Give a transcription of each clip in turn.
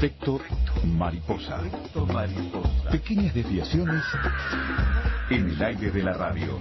Efecto mariposa. Pequeñas desviaciones en el aire de la radio.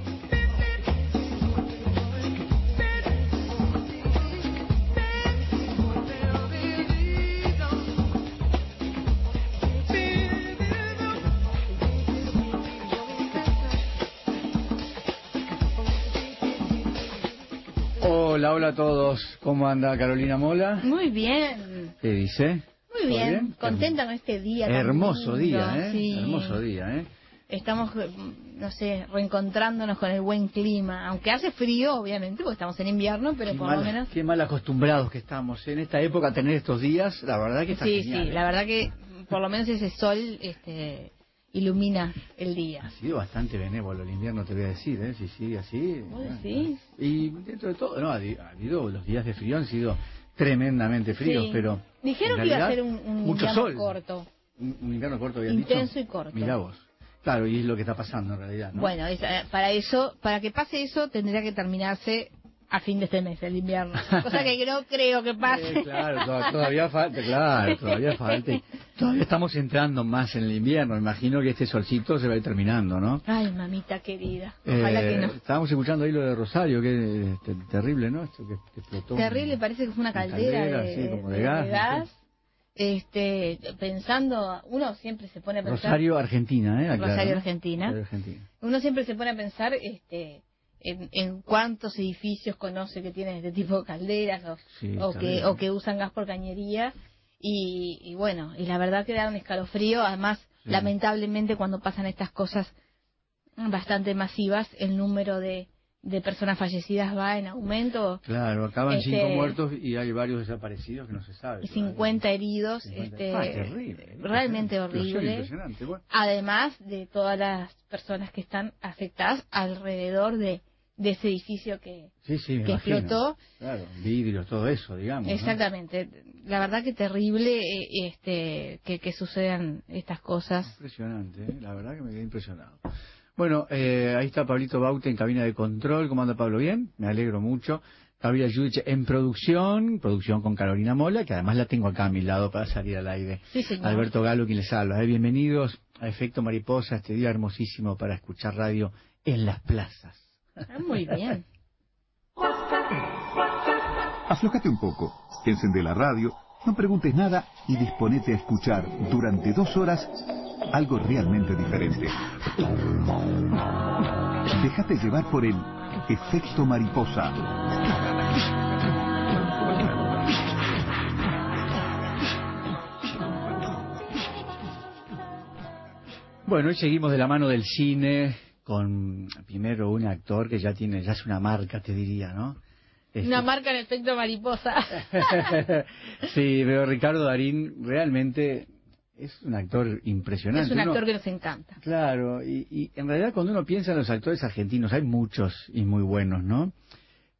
Hola, hola a todos. ¿Cómo anda Carolina Mola? Muy bien. ¿Qué dice? Muy ¿Todo bien, contenta con este día. Hermoso día, ¿eh? sí. Hermoso día, ¿eh? Estamos, eh, no sé, reencontrándonos con el buen clima. Aunque hace frío, obviamente, porque estamos en invierno, pero Qué por mal, lo menos. qué mal acostumbrados que estamos en esta época a tener estos días. La verdad que está Sí, genial, sí, ¿eh? la verdad que por lo menos ese sol este, ilumina el Ha día. sido bastante benévolo el invierno, te voy a decir, ¿eh? Si sigue así. Y dentro de todo, no, ha ha habido los días de frío han sido tremendamente fríos, Sí. pero. Dijeron en que iba a realidad, ser un, un mucho invierno sol. corto. Un, un invierno corto, habías Intenso dicho. y corto. Mirá vos. Claro, y es lo que está pasando en realidad, ¿no? Bueno, es- eh, para eso, para que pase eso, tendría que terminarse a fin de este mes, el invierno. Cosa que no creo que pase. Eh, claro, to- todavía falta, claro, todavía falta. Todavía estamos entrando más en el invierno. Imagino que este solcito se va a ir terminando, ¿no? Ay, mamita querida. Ojalá Eh, que no. Estábamos escuchando ahí lo de Rosario, que es te- terrible, ¿no? Esto que, que explotó. Terrible, parece que fue una caldera, caldera, de, sí, como de gas, ¿no? Este, pensando, uno siempre se pone a pensar. Rosario, Argentina, ¿eh? Aclaro, Rosario. Argentina. Rosario, Argentina. Uno siempre se pone a pensar este, en, en cuántos edificios conoce que tienen este tipo de calderas o, Sí, o que, o que usan gas por cañería. Y, y bueno, y la verdad que da un escalofrío. Además, Sí. lamentablemente, cuando pasan estas cosas bastante masivas, el número de, de personas fallecidas va en aumento. Claro, acaban Este- cinco muertos y hay varios desaparecidos que no se sabe. y todavía. 50 heridos, 50. este, Ah, terrible. realmente horrible. Bueno, Además de todas las personas que están afectadas alrededor de, de ese edificio que, sí, sí, que explotó. Claro, vidrios, todo eso, digamos. ¿no? Exactamente. La verdad que terrible eh, este, que, que sucedan estas cosas. Impresionante, ¿eh? la verdad que me quedé impresionado. Bueno, eh, ahí está Pablito Baute en cabina de control. ¿Cómo anda Pablo? Bien, me alegro mucho. Gabriela Judich en producción, producción con Carolina Mola, que además la tengo acá a mi lado para salir al aire. Sí, señor. Alberto Galo, quien les habla. Eh, Bienvenidos a Efecto Mariposa, este día hermosísimo para escuchar radio en las plazas. Ah, Muy bien. Aflójate un poco, encende la radio, no preguntes nada y disponete a escuchar durante dos horas algo realmente diferente. Déjate llevar por el efecto mariposa. Bueno, hoy seguimos de la mano del cine con primero un actor que ya tiene, ya es una marca, te diría, ¿no? Este- Una marca en efecto mariposa. sí, pero Ricardo Darín realmente es un actor impresionante. Es un Uno- actor que nos encanta. Claro, y, y en realidad cuando uno piensa en los actores argentinos, hay muchos y muy buenos, ¿no?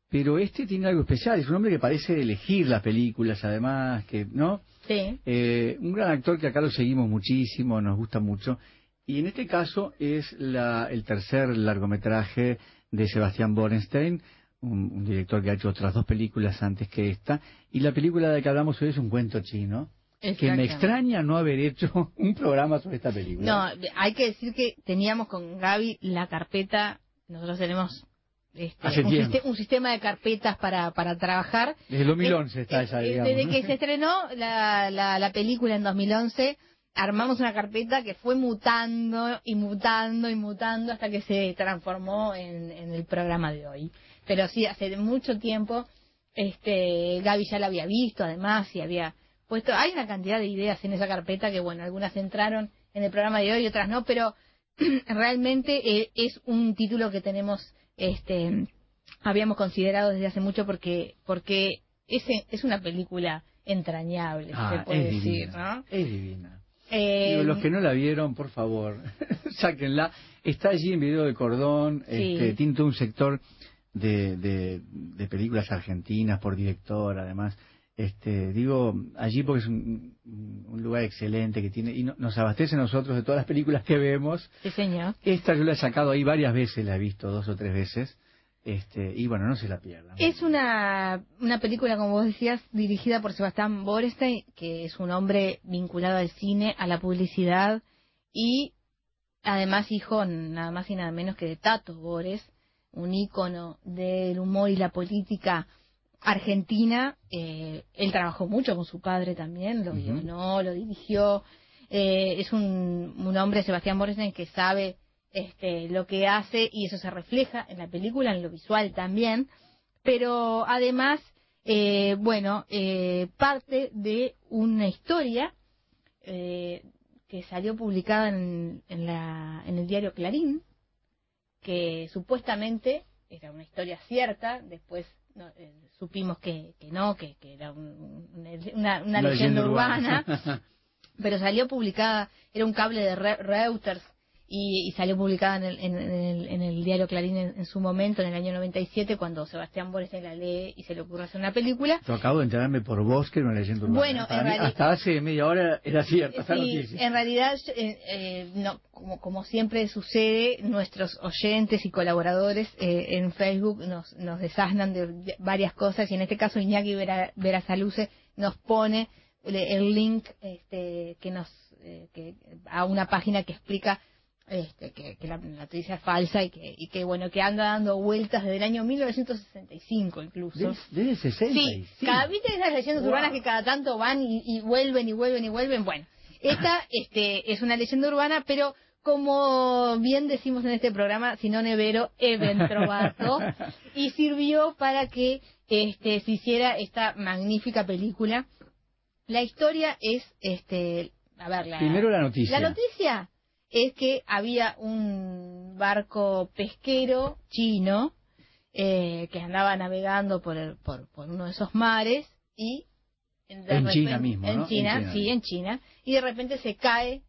Pero este tiene algo especial, es un hombre que parece elegir las películas, además, que, ¿no? Sí. Eh, un gran actor que acá lo seguimos muchísimo, nos gusta mucho. Y en este caso es la, el tercer largometraje de Sebastián Borenstein, un, un director que ha hecho otras dos películas antes que esta. Y la película de la que hablamos hoy es un cuento chino, que me extraña no haber hecho un programa sobre esta película. No, hay que decir que teníamos con Gaby la carpeta, nosotros tenemos este, un, sistema de carpetas para, para trabajar. Desde el 2011 está Eh, esa, eh, digamos. Desde que se estrenó la, la, la película en 2011, armamos una carpeta que fue mutando y mutando y mutando hasta que se transformó en, en el programa de hoy. Pero sí, hace mucho tiempo este Gaby ya la había visto, además, y había puesto... Hay una cantidad de ideas en esa carpeta que, bueno, algunas entraron en el programa de hoy, otras no, pero realmente eh, es un título que tenemos, este, habíamos considerado desde hace mucho porque, porque es, es una película entrañable, Ah, se puede decir, divina, ¿no? Es divina. Eh, Digo, los que no la vieron, por favor, sáquenla. Está allí en video de cordón, Sí. este, tiene todo un sector de, de, de películas argentinas por director, además. Este, digo, allí porque es un, un lugar excelente que tiene, y no- nos abastece a nosotros de todas las películas que vemos. Sí, señor. Esta yo la he sacado ahí varias veces, la he visto dos o tres veces. Este, y bueno, no se la pierdan. Es una, una película, como vos decías, dirigida por Sebastián Borestein, que es un hombre vinculado al cine, a la publicidad y además hijo nada más y nada menos que de Tato Bores, un ícono del humor y la política argentina. Eh, él trabajó mucho con su padre también, lo guionó, lo dirigió. Eh, es un, un hombre, Sebastián Borestein, que sabe este, lo que hace y eso se refleja en la película, en lo visual también. Pero además, eh, bueno, eh, parte de una historia eh, que salió publicada en, en, la, en el diario Clarín, que supuestamente era una historia cierta, después no, eh, supimos que, que no, que, que era un- un- una, una leyenda urbana, pero salió publicada, era un cable de Re- Reuters y, y salió publicada en el, en, en el, en el diario Clarín en, su momento, en el año 97, cuando Sebastián Borges la lee y se le ocurre hacer una película. Yo acabo de enterarme por vos que leyenda urbana. Bueno, en mí, hasta hace media hora era cierta esa Sí, noticia. en realidad, eh, eh, no, como, como siempre sucede, nuestros oyentes y colaboradores eh, en Facebook nos, nos desasnan de, de varias cosas y en este caso Iñaki Vera, Verasaluce nos pone el link este, que nos eh, que, a una página que explica este, que, que la noticia es falsa y que, y que bueno que anda dando vueltas desde el año 1965 incluso. Desde 60. Sí, cada viste esas leyendas Wow. urbanas que cada tanto van y, y vuelven y vuelven y vuelven. Bueno, esta este, es una leyenda urbana, pero como bien decimos en este programa, si no nevero, even trovato, y sirvió para que este, se hiciera esta magnífica película. La historia es, este, a ver, la, Primero la noticia. la noticia es que había un barco pesquero chino eh, que andaba navegando por, el- por, por uno de esos mares y En repente- China mismo, en ¿no? China, En China. sí, en China, y de repente se cae,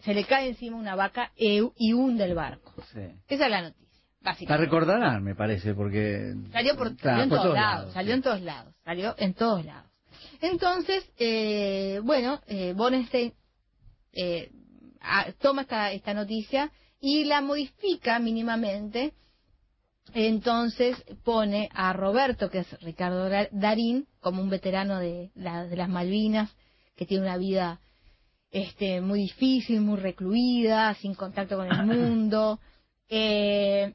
se le cae encima una vaca e- y hunde el barco. Sí. Esa es la noticia, La básicamente. recordarán, me parece, porque... Salió, por, Claro, salió en por todos, lados, salió en todos lados, salió en todos lados. Entonces, eh, bueno, eh, Bonestein eh, a- toma esta, esta noticia y la modifica mínimamente. Entonces pone a Roberto, que es Ricardo Dar- Darín, como un veterano de, la- de las Malvinas, que tiene una vida este, muy difícil, muy recluida, sin contacto con el mundo. Eh,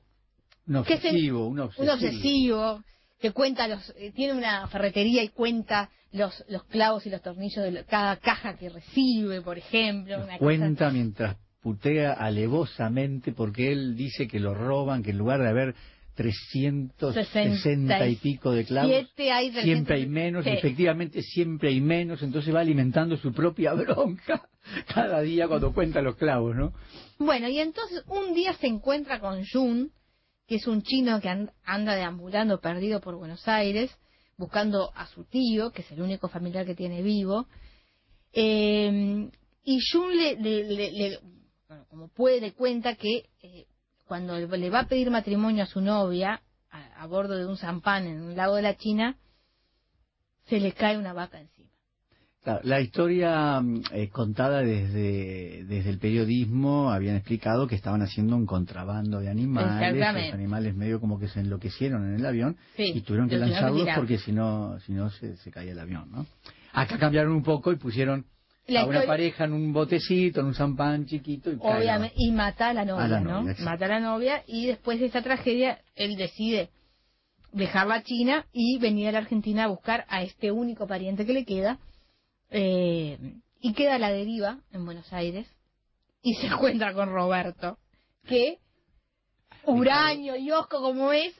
Un ¿Qué se- obsesivo, un obsesivo. un obsesivo que cuenta los eh, tiene una ferretería y cuenta los los clavos y los tornillos de lo- cada caja que recibe por ejemplo Los una cosa- cuenta mientras putea alevosamente porque él dice que lo roban, que en lugar de haber 360 y pico de clavos, hay siempre hay 300. menos, Sí. efectivamente siempre hay menos, entonces va alimentando su propia bronca cada día cuando cuenta los clavos, ¿no? bueno y entonces un día se encuentra con Jun que es un chino que an- anda deambulando perdido por Buenos Aires buscando a su tío que es el único familiar que tiene vivo Eh, y Jun le, bueno, como puede, le cuenta que eh, cuando le va a pedir matrimonio a su novia a, a bordo de un zampán en un lago de la China, se le cae una vaca encima. Claro, la historia mm, eh, contada desde, desde el periodismo habían explicado que estaban haciendo un contrabando de animales, los animales medio como que se enloquecieron en el avión Sí, y tuvieron que lanzarlos porque si no, si no se, se caía el avión, ¿no? Acá cambiaron un poco y pusieron La a una pareja en un botecito, en un champán chiquito y la- Obviamente, y mata a la novia, A la. Mata a la novia y después de esta tragedia él decide dejarla a China y venir a la Argentina a buscar a este único pariente que le queda eh, y queda a la deriva en Buenos Aires y se encuentra con Roberto que huraño y osco como es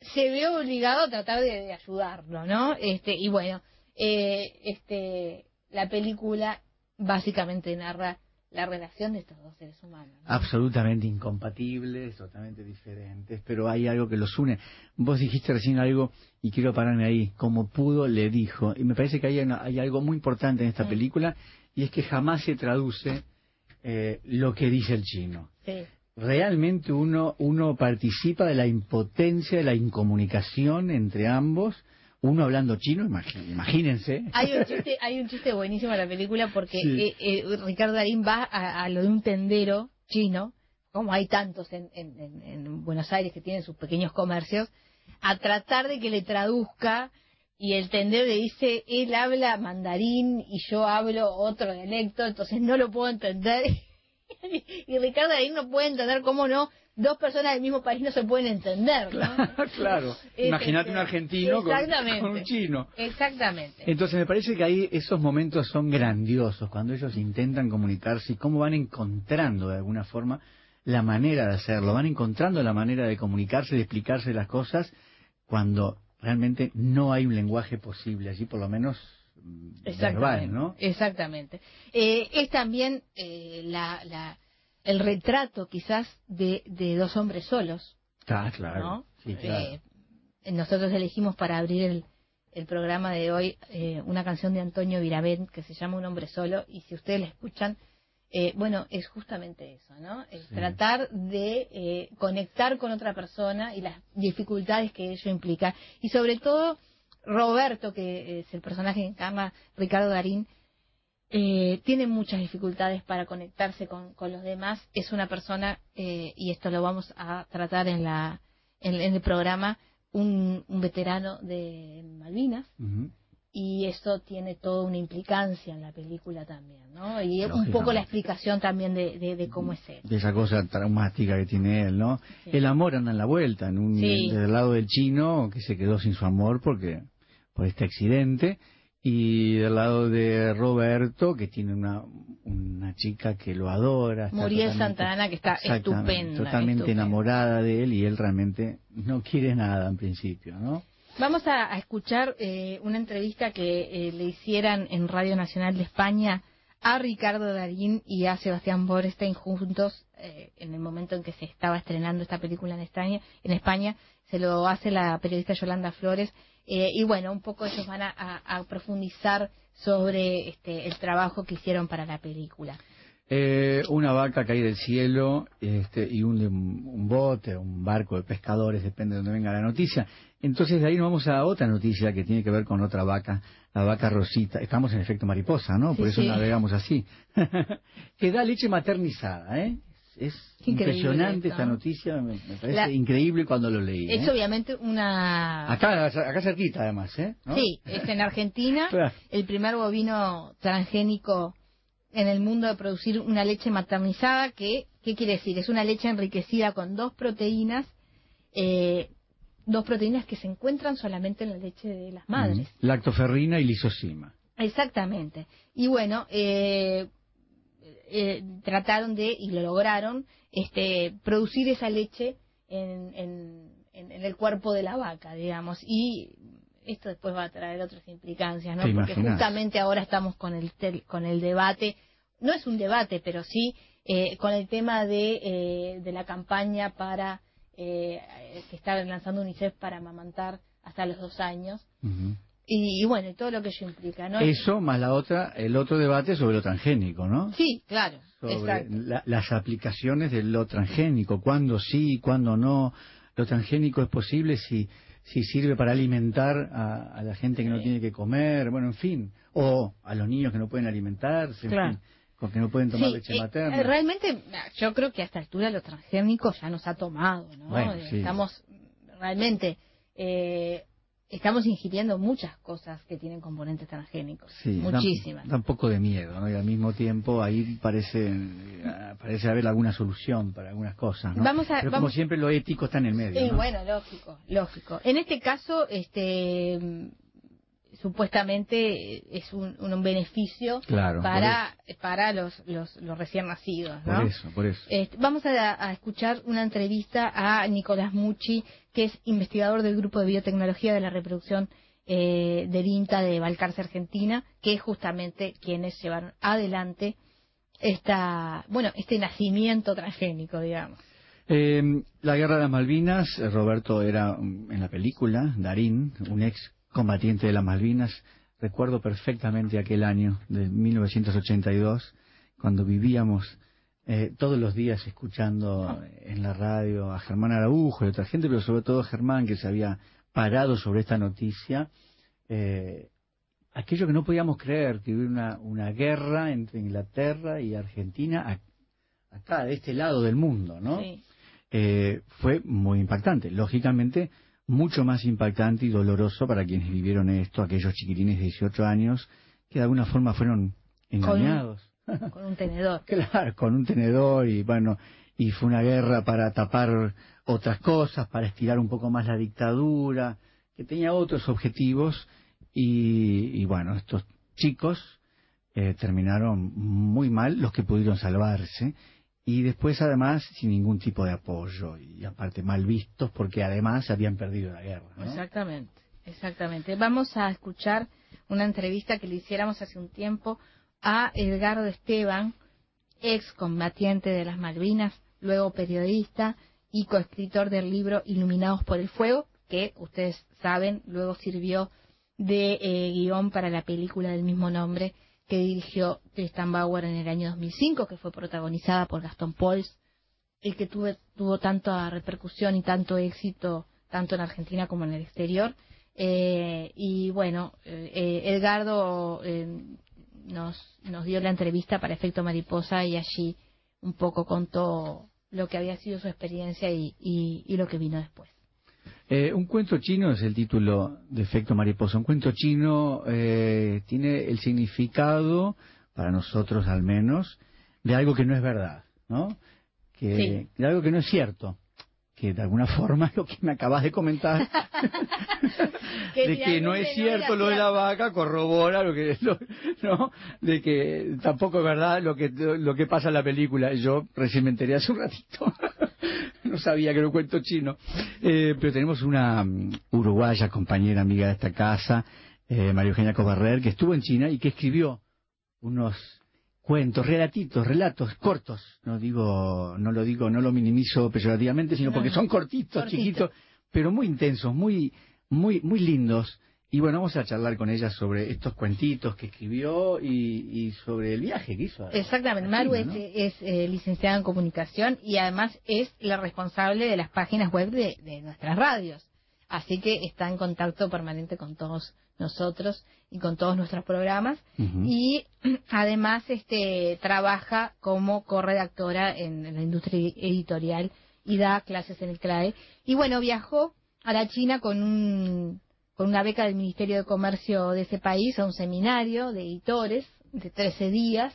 se ve obligado a tratar de, de ayudarlo, ¿no? Este y bueno, eh, este la película básicamente narra la relación de estos dos seres humanos. ¿no? absolutamente incompatibles, totalmente diferentes, pero hay algo que los une. Vos dijiste recién algo y quiero pararme ahí. Como pudo, le dijo. Y me parece que hay, una- hay algo muy importante en esta película y es que jamás se traduce eh, lo que dice el chino. Sí. Realmente uno, uno participa de la impotencia, de la incomunicación entre ambos. Uno hablando chino, imagínense. Hay un chiste, hay un chiste buenísimo en la película porque Sí. eh, eh, Ricardo Darín va a, a lo de un tendero chino, como hay tantos en, en- en- en Buenos Aires que tienen sus pequeños comercios, a tratar de que le traduzca y el tendero le dice, él habla mandarín y yo hablo otro dialecto, entonces no lo puedo entender. y Ricardo Darín no puede entender cómo no, dos personas del mismo país no se pueden entender. ¿no? claro. Es, Imagínate este, un argentino con, un chino. Exactamente. Entonces me parece que ahí esos momentos son grandiosos, cuando ellos intentan comunicarse y cómo van encontrando de alguna forma la manera de hacerlo, van encontrando la manera de comunicarse, de explicarse las cosas, cuando realmente no hay un lenguaje posible, así por lo menos mm, Exactamente. verbal, ¿no? Exactamente. Eh, es también eh, la, la- el retrato quizás de, de dos hombres solos, Ah, claro. ¿no? Sí, claro. Eh, nosotros elegimos para abrir el, el programa de hoy eh, una canción de Antonio Viravent que se llama Un hombre solo y si ustedes la escuchan, eh, bueno, es justamente eso, ¿no? Es Sí. tratar de eh, conectar con otra persona y las dificultades que ello implica. Y sobre todo, Roberto, que es el personaje que encarna Ricardo Darín, eh, tiene muchas dificultades para conectarse con, con los demás. Es una persona, eh, y esto lo vamos a tratar en, la, en, en el programa, un, un veterano de Malvinas, y eso tiene toda una implicancia en la película también, ¿no? Y un Lógicamente. poco la explicación también de, de, de cómo es él. de esa cosa traumática que tiene él, ¿no? Sí. El amor anda en la vuelta, en un Sí. del lado del chino que se quedó sin su amor porque por este accidente y del lado de Roberto que tiene una una chica que lo adora, Muriel Santana, que está estupenda. totalmente estupenda. enamorada de él y él realmente no quiere nada en principio, ¿no? Vamos a, a escuchar eh, una entrevista que eh, le hicieran en Radio Nacional de España a Ricardo Darín y a Sebastián Borstein juntos eh, en el momento en que se estaba estrenando esta película en España. En España se lo hace la periodista Yolanda Flores eh, y bueno, un poco ellos van a, a- a profundizar sobre este, el trabajo que hicieron para la película. Eh, una vaca cae del cielo este, y un, un bote, un barco de pescadores, depende de donde venga la noticia. Entonces de ahí nos vamos a otra noticia que tiene que ver con otra vaca, la vaca Rosita. Estamos en efecto mariposa, ¿no? Por Sí, eso sí. navegamos así. que da leche maternizada, ¿eh? Es Increíble impresionante esto, esta ¿no? noticia, me, me parece La- increíble cuando lo leí. ¿eh? Es obviamente una... Acá, acá cerquita además, ¿eh? ¿No? Sí, es en Argentina. Claro. el primer bovino transgénico en el mundo de producir una leche maternizada que, ¿qué quiere decir? Es una leche enriquecida con dos proteínas, eh, dos proteínas que se encuentran solamente en la leche de las madres. Mm. Lactoferrina y lisosima. Exactamente. Y bueno, eh, eh, trataron de, y lo lograron, este, producir esa leche en, en, en- en el cuerpo de la vaca, digamos. Y esto después va a traer otras implicancias, ¿no? Porque imaginas. justamente ahora estamos con el, tel- con el debate, no es un debate, pero sí eh, con el tema de, eh, de la campaña para eh, que está lanzando UNICEF para amamantar hasta los dos años. Y, y bueno, y todo lo que ello implica, ¿no? Eso más la otra, el otro debate sobre lo transgénico, ¿no? Sí, claro, sobre la- las aplicaciones de lo transgénico, cuándo sí, cuándo no. Lo transgénico es posible si, si sirve para alimentar a, a la gente que no tiene que comer, bueno, en fin, o a los niños que no pueden alimentarse, en Claro. fin, con que no pueden tomar Sí, leche eh, materna. eh, realmente, yo creo que a esta altura lo transgénico ya nos ha tomado, ¿no? Bueno, sí. Estamos realmente, eh, estamos ingiriendo muchas cosas que tienen componentes transgénicos, Sí, muchísimas. Da, un poco de miedo, ¿no? Y al mismo tiempo ahí parece, eh, parece haber alguna solución para algunas cosas, ¿no? Vamos a- Pero como siempre lo ético está en el medio, Sí, ¿no? bueno, lógico, lógico. En este caso, este supuestamente eh, es un, un beneficio Claro, para para los, los los recién nacidos, ¿no? Por eso, por eso. Este, vamos a, a escuchar una entrevista a Nicolás Mucci, que es investigador del Grupo de Biotecnología de la Reproducción eh, del INTA de Balcarce, Argentina, que es justamente quienes llevaron adelante esta, bueno, este nacimiento transgénico, digamos. Eh, la guerra de las Malvinas, eh, Roberto era mm, en la película, Darín, un ex combatiente de las Malvinas. Recuerdo perfectamente aquel año de 1982, cuando vivíamos eh, todos los días escuchando en la radio a Germán Araujo y otra gente, pero sobre todo Germán, que se había parado sobre esta noticia. Eh, aquello que no podíamos creer, que hubiera una, una guerra entre Inglaterra y Argentina a- acá, de este lado del mundo, ¿no? Sí. eh, fue muy impactante. Lógicamente, mucho más impactante y doloroso para quienes vivieron esto, aquellos chiquitines de 18 años que de alguna forma fueron engañados. Con un tenedor. Claro, con un tenedor y bueno, y fue una guerra para tapar otras cosas, para estirar un poco más la dictadura, que tenía otros objetivos y, y bueno, estos chicos eh, terminaron muy mal, los que pudieron salvarse, y después además sin ningún tipo de apoyo y aparte mal vistos porque además habían perdido la guerra. Exactamente, exactamente. Vamos a escuchar una entrevista que le hiciéramos hace un tiempo a Edgardo Esteban, ex combatiente de las Malvinas, luego periodista y coescritor del libro Iluminados por el Fuego, que ustedes saben, luego sirvió de eh, guion para la película del mismo nombre que dirigió Tristan Bauer en el año 2005, que fue protagonizada por Gastón Pauls y que tuve- tuvo tanta repercusión y tanto éxito tanto en Argentina como en el exterior. Eh, y bueno, eh, Edgardo eh, nos, nos dio la entrevista para Efecto Mariposa y allí un poco contó lo que había sido su experiencia y- y lo que vino después. Eh, un cuento chino es el título de Efecto Mariposa. Un cuento chino eh, tiene el significado, para nosotros al menos, de algo que no es verdad, ¿no? Que, Sí. De algo que no es cierto. Que de alguna forma lo que me acabas de comentar, de que no es cierto lo de la vaca, corrobora lo que, lo- ¿no? De que tampoco es verdad lo que, lo que pasa en la película. Yo recién me enteré hace un ratito. no sabía que era un cuento chino. Eh, pero tenemos una mm, uruguaya compañera amiga de esta casa, eh, María Eugenia Cobarrer, que estuvo en China y que escribió unos cuentos, relatitos, relatos cortos. No digo, no lo digo, no lo minimizo peyorativamente, sino No, porque no. son cortitos, Cortito. chiquitos, pero muy intensos, muy, muy, muy lindos. Y bueno, vamos a charlar con ella sobre estos cuentitos que escribió y, y sobre el viaje que hizo. Exactamente, Maru es, eh, licenciada en comunicación y además es la responsable de las páginas web de, de nuestras radios. Así que está en contacto permanente con todos nosotros y con todos nuestros programas. Y además este trabaja como corredactora en, en la industria editorial y da clases en el CRAE. Y bueno, viajó a la China con un con una beca del Ministerio de Comercio de ese país a un seminario de editores de 13 días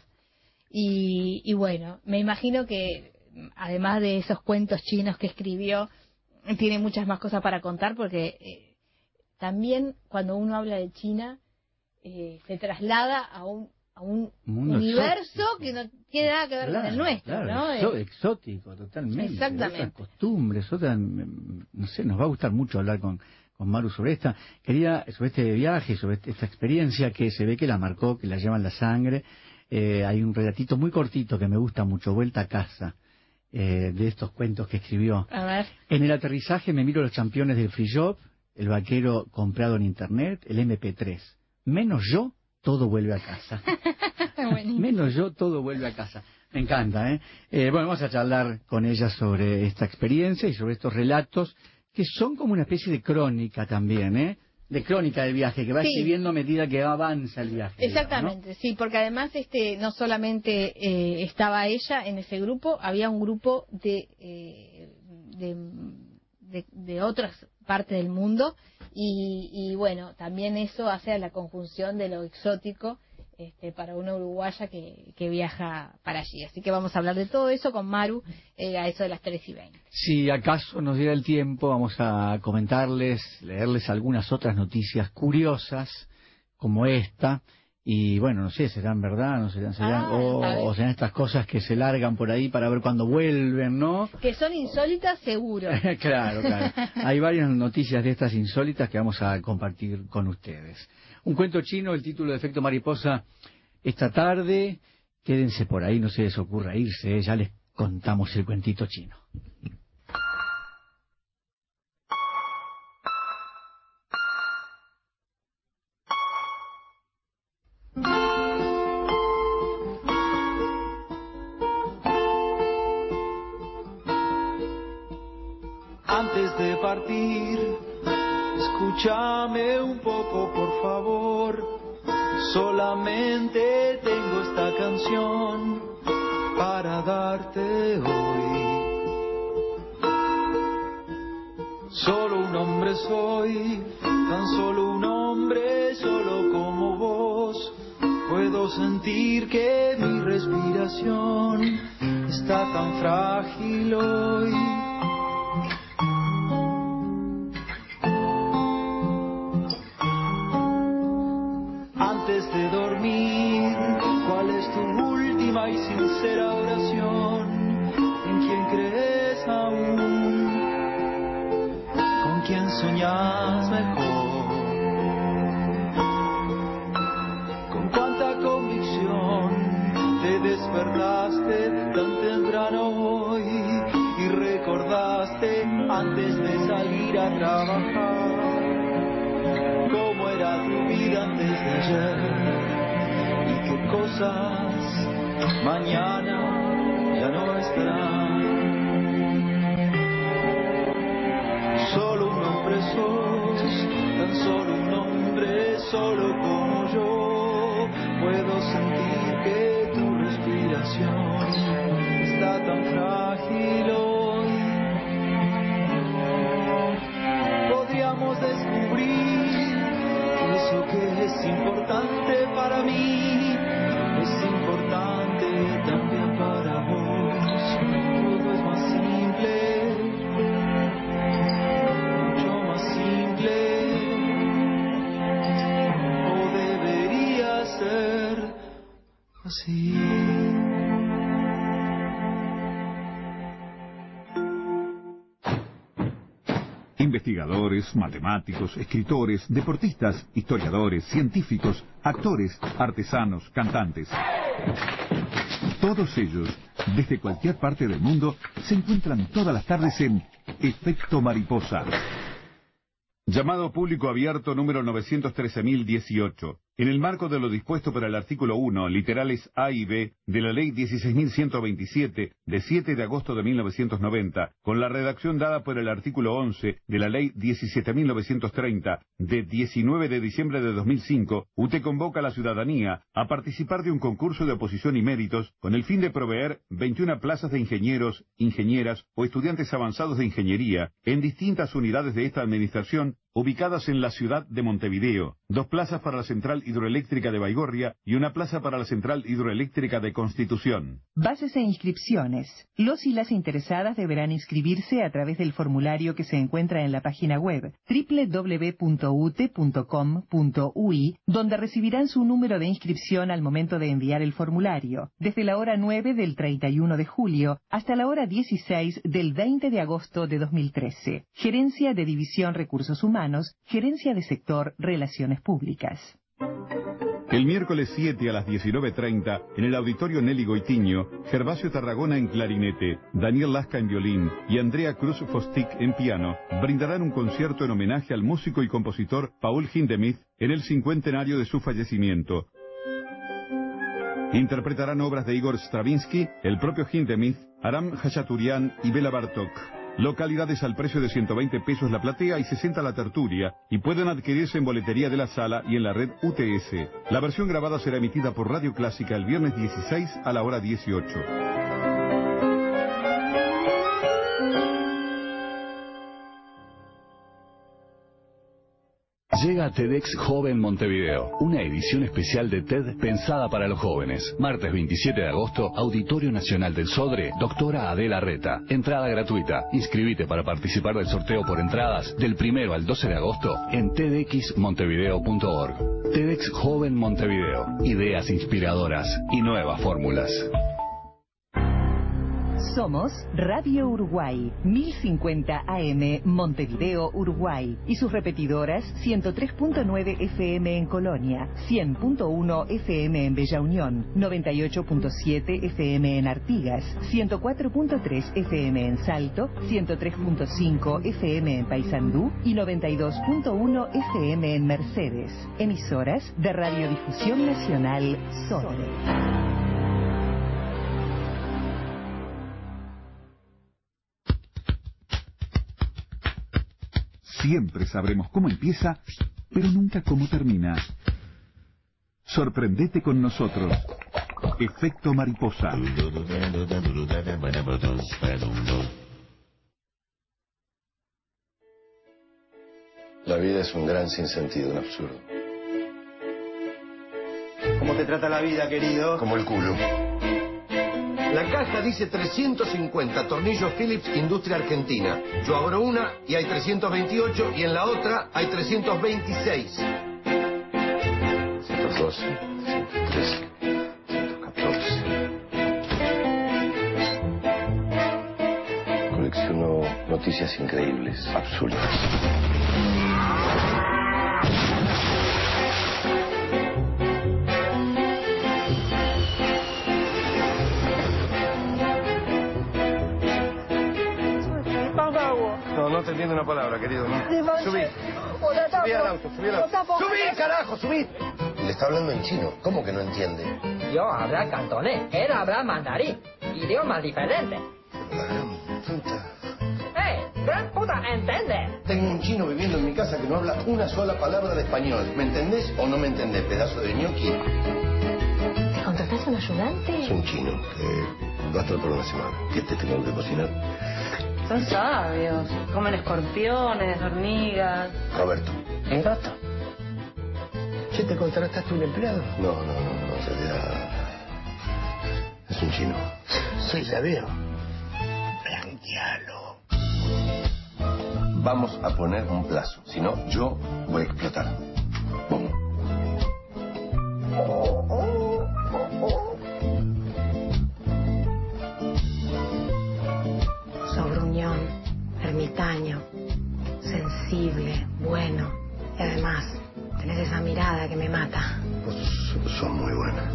y, y bueno, me imagino que además de esos cuentos chinos que escribió, tiene muchas más cosas para contar porque eh, también cuando uno habla de China eh, se traslada a un, a un universo exótico. que no tiene nada que ver con el nuestro, claro, ¿no? exo- exótico, totalmente. Exactamente. Otras costumbres, otras, mm, no sé, nos va a gustar mucho hablar con, con Maru sobre esta. Quería, sobre este viaje, sobre este- esta experiencia que se ve que la marcó, que la lleva en la sangre. Eh, hay un relatito muy cortito que me gusta mucho, Vuelta a casa, eh, de estos cuentos que escribió. a ver, En el aterrizaje me miro los campeones del free shop, el vaquero comprado en internet, el MP3. Menos yo, todo vuelve a casa. Menos yo, todo vuelve a casa. Me encanta, ¿eh? Eh, Bueno, vamos a charlar con ella sobre esta experiencia y sobre estos relatos que son como una especie de crónica también, ¿eh? De crónica del viaje, que va Sí. escribiendo a medida que avanza el viaje. digamos, ¿no? Exactamente, sí, porque además este no solamente eh, estaba ella en ese grupo, había un grupo de eh, de, de, de otras partes del mundo y, y bueno, también eso hace a la conjunción de lo exótico este, para una uruguaya que, que viaja para allí. Así que vamos a hablar de todo eso con Maru eh, a eso de las 3 y 20. Si acaso nos diera el tiempo, vamos a comentarles, leerles algunas otras noticias curiosas como esta. Y bueno, no sé, serán verdad, no serán, serán Ah, o serán estas cosas que se largan por ahí para ver cuándo vuelven, ¿no? Que son insólitas, seguro. claro, claro. Hay varias noticias de estas insólitas que vamos a compartir con ustedes. Un cuento chino, el título de Efecto Mariposa esta tarde, Quédense por ahí, no se les ocurra irse, ya les contamos el cuentito chino. Matemáticos, escritores, deportistas, historiadores, científicos, actores, artesanos, cantantes. Todos ellos, desde cualquier parte del mundo, se encuentran todas las tardes en Efecto Mariposa. Llamado público abierto número 913.018. En el marco de lo dispuesto por el artículo 1, literales A y B, de la Ley 16.127, de 7 de agosto de 1990, con la redacción dada por el artículo 11 de la Ley 17.930, de 19 de diciembre de 2005, UTE convoca a la ciudadanía a participar de un concurso de oposición y méritos con el fin de proveer 21 plazas de ingenieros, ingenieras o estudiantes avanzados de ingeniería en distintas unidades de esta administración ubicadas en la ciudad de Montevideo, dos plazas para la central hidroeléctrica de Baigorria y una plaza para la central hidroeléctrica de Constitución. Bases e inscripciones. Los y las interesadas deberán inscribirse a través del formulario que se encuentra en la página web www.ute.com.ui, donde recibirán su número de inscripción al momento de enviar el formulario, desde la hora 9 del 31 de julio hasta la hora 16 del 20 de agosto de 2013. Gerencia de División Recursos Humanos, Gerencia de Sector Relaciones Públicas. El miércoles 7 a las 19.30, en el auditorio Nelly Goitiño, Gervasio Tarragona en clarinete, Daniel Lasca en violín y Andrea Cruz Fostic en piano, brindarán un concierto en homenaje al músico y compositor Paul Hindemith en el cincuentenario de su fallecimiento. Interpretarán obras de Igor Stravinsky, el propio Hindemith, Aram Hachaturian y Bela Bartok. Localidades al precio de 120 pesos la platea y 60 la tertulia y pueden adquirirse en boletería de la sala y en la red UTS. La versión grabada será emitida por Radio Clásica el viernes 16 a la hora 18. Llega TEDx Joven Montevideo, una edición especial de TED pensada para los jóvenes. Martes 27 de agosto, Auditorio Nacional del Sodre, doctora Adela Reta. Entrada gratuita. Inscribite para participar del sorteo por entradas del primero al 12 de agosto en tedxmontevideo.org. TEDx Joven Montevideo. Ideas inspiradoras y nuevas fórmulas. Somos Radio Uruguay, 1050 AM, Montevideo, Uruguay. Y sus repetidoras, 103.9 FM en Colonia, 100.1 FM en Bella Unión, 98.7 FM en Artigas, 104.3 FM en Salto, 103.5 FM en Paysandú y 92.1 FM en Mercedes. Emisoras de Radiodifusión Nacional Sodre. Siempre sabremos cómo empieza, pero nunca cómo termina. Sorprendete con nosotros. Efecto mariposa. La vida es un gran sinsentido, un absurdo. ¿Cómo te trata la vida, querido? Como el culo. La caja dice 350 tornillos Philips Industria Argentina. Yo abro una y hay 328 y en la otra hay 326. 112, 113, 114. Colecciono noticias increíbles, absurdas. No, no te entiendo una palabra, querido. Subí. Subí al auto, subí al auto. ¡Subí, carajo, subí! Le está hablando en chino. ¿Cómo que no entiende? Yo hablar cantonés, él habla mandarín. Idioma diferente. Puta. ¡Eh! ¡Gran puta! ¿Entiende? Tengo un chino viviendo en mi casa que no habla una sola palabra de español. ¿Me entendés o no me entendés, pedazo de ñoqui? ¿Te contrataste un ayudante? Es un chino que va a estar por una semana. ¿Qué te tengo que cocinar? Son sabios. Comen escorpiones, hormigas. Roberto. ¿En gato? ¿Che, te contrataste un empleado? No, no, no, no, en realidad... Es un chino. Sí, ya veo. Blanquealo. Vamos a poner un plazo, si no, yo voy a explotar. Vamos. Ermitaño, sensible, bueno. Y además, tenés esa mirada que me mata. Vos sos muy buena.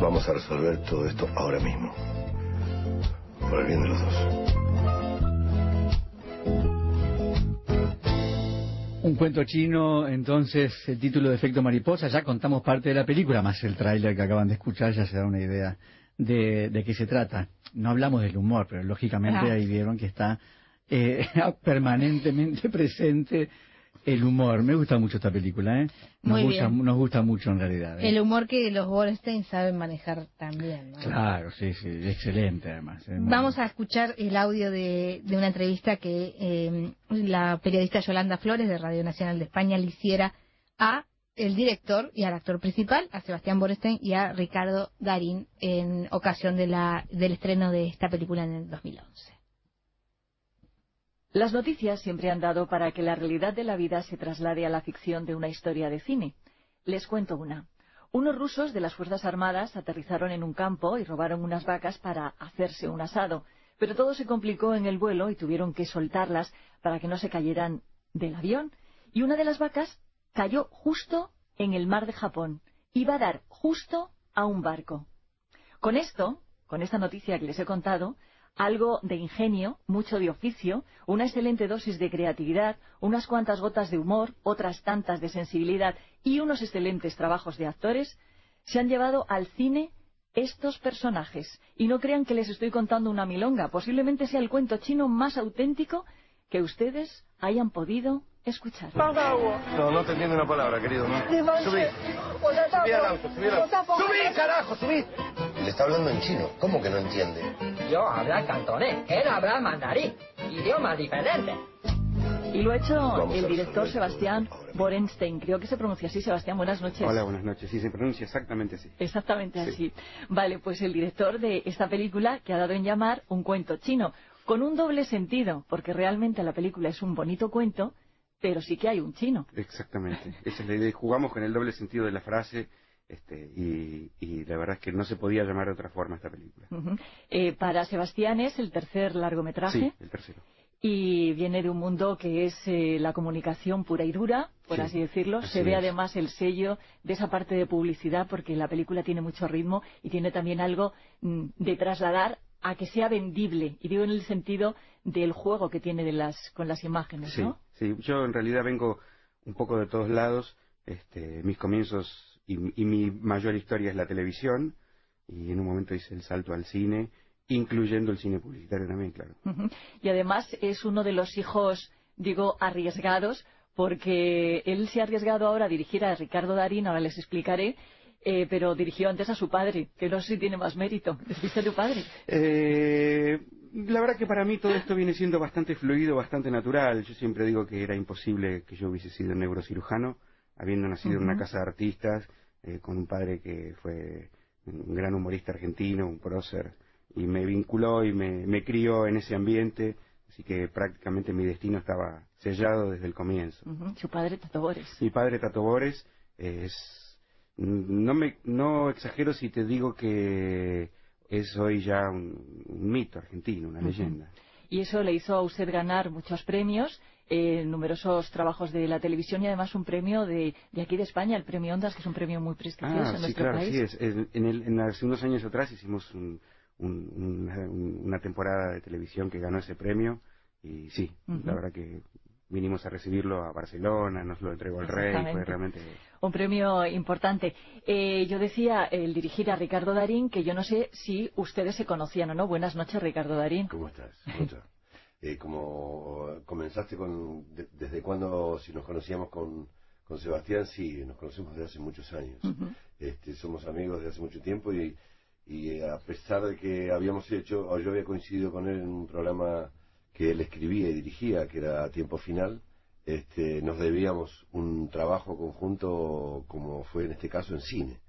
Vamos a resolver todo esto ahora mismo. Por el bien de los dos. Un cuento chino, entonces, el título de Efecto Mariposa, ya contamos parte de la película, más el tráiler que acaban de escuchar ya se da una idea de, de qué se trata. No hablamos del humor, pero lógicamente Ah. ahí vieron que está eh, permanentemente presente el humor. Me gusta mucho esta película, ¿eh? Nos, Muy gusta, bien. nos gusta mucho en realidad. ¿eh? El humor que los Goldstein saben manejar también. ¿no? Claro, sí, sí, excelente además. ¿eh? Vamos a escuchar el audio de, de una entrevista que eh, la periodista Yolanda Flores de Radio Nacional de España le hiciera a el director y al actor principal, a Sebastián Borestein y a Ricardo Darín en ocasión de la, del estreno de esta película en el 2011. Las noticias siempre han dado para que la realidad de la vida se traslade a la ficción de una historia de cine. Les cuento una. Unos rusos de las Fuerzas Armadas aterrizaron en un campo y robaron unas vacas para hacerse un asado, pero todo se complicó en el vuelo y tuvieron que soltarlas para que no se cayeran del avión, y una de las vacas cayó justo en el mar de Japón. Iba a dar justo a un barco. Con esto, con esta noticia que les he contado, algo de ingenio, mucho de oficio, una excelente dosis de creatividad, unas cuantas gotas de humor, otras tantas de sensibilidad y unos excelentes trabajos de actores, se han llevado al cine estos personajes. Y no crean que les estoy contando una milonga, posiblemente sea el cuento chino más auténtico que ustedes hayan podido escuchar. No, no te entiendo una palabra, querido. Subí. Subí al auto, subí al auto. ¡Subí, carajo, subí! Le está hablando en chino. ¿Cómo que no entiende? Yo hablar cantonés, él habla mandarín. Idioma diferente. Y lo ha hecho Vamos el director. Sebastián Borenstein. Creo que se pronuncia así. Sebastián, buenas noches. Hola, buenas noches. Sí, se pronuncia exactamente así. Exactamente así. Vale, pues el director de esta película que ha dado en llamar un cuento chino, con un doble sentido, porque realmente la película es un bonito cuento, pero sí que hay un chino. Exactamente. Esa es la idea. Jugamos con el doble sentido de la frase este, y, y la verdad es que no se podía llamar de otra forma esta película. Eh, para Sebastián es el tercer largometraje. Sí, el tercero. y viene de un mundo que es eh, la comunicación pura y dura, por Sí, así decirlo. así Se ve es. además el sello de esa parte de publicidad porque la película tiene mucho ritmo y tiene también algo mm, de trasladar a que sea vendible. Y digo en el sentido del juego que tiene de las, con las imágenes, Sí, ¿no? sí, yo en realidad vengo un poco de todos lados. Este, mis comienzos y, y mi mayor historia es la televisión y en un momento hice el salto al cine, incluyendo el cine publicitario también, claro. Y además es uno de los hijos, digo, arriesgados, porque él se ha arriesgado ahora a dirigir a Ricardo Darín, ahora les explicaré, eh, pero dirigió antes a su padre, que no sé si tiene más mérito. ¿Viste a tu padre? Eh, la verdad que para mí todo esto viene siendo bastante fluido, bastante natural. Yo siempre digo que era imposible que yo hubiese sido neurocirujano, habiendo nacido en una casa de artistas, eh, con un padre que fue un gran humorista argentino, un prócer, y me vinculó y me, me crió en ese ambiente, así que prácticamente mi destino estaba sellado desde el comienzo. Su padre, Tato Bores. Mi padre Tato Bores es no me no exagero si te digo que es hoy ya un, un mito argentino, una leyenda. Y eso le hizo a usted ganar muchos premios, eh, numerosos trabajos de la televisión y además un premio de, de aquí de España, el premio Ondas, que es un premio muy prestigioso Ah, en sí, nuestro claro, país. sí es. Es- En, el- en hace unos años atrás hicimos un- un- una, un- una temporada de televisión que ganó ese premio y sí, la verdad que vinimos a recibirlo a Barcelona, nos lo entregó el rey, fue realmente Un premio importante. Eh, yo decía, el dirigir a Ricardo Darín, que yo no sé si ustedes se conocían o no. Buenas noches, Ricardo Darín. ¿Cómo estás? ¿Cómo estás? Eh, como comenzaste con, de- desde cuando, si nos conocíamos con, con Sebastián, sí, nos conocemos desde hace muchos años. Este, somos amigos desde hace mucho tiempo y, y eh, a pesar de que habíamos hecho, o yo había coincidido con él en un programa que él escribía y dirigía, que era Tiempo Final, este, nos debíamos un trabajo conjunto como fue en este caso en cine.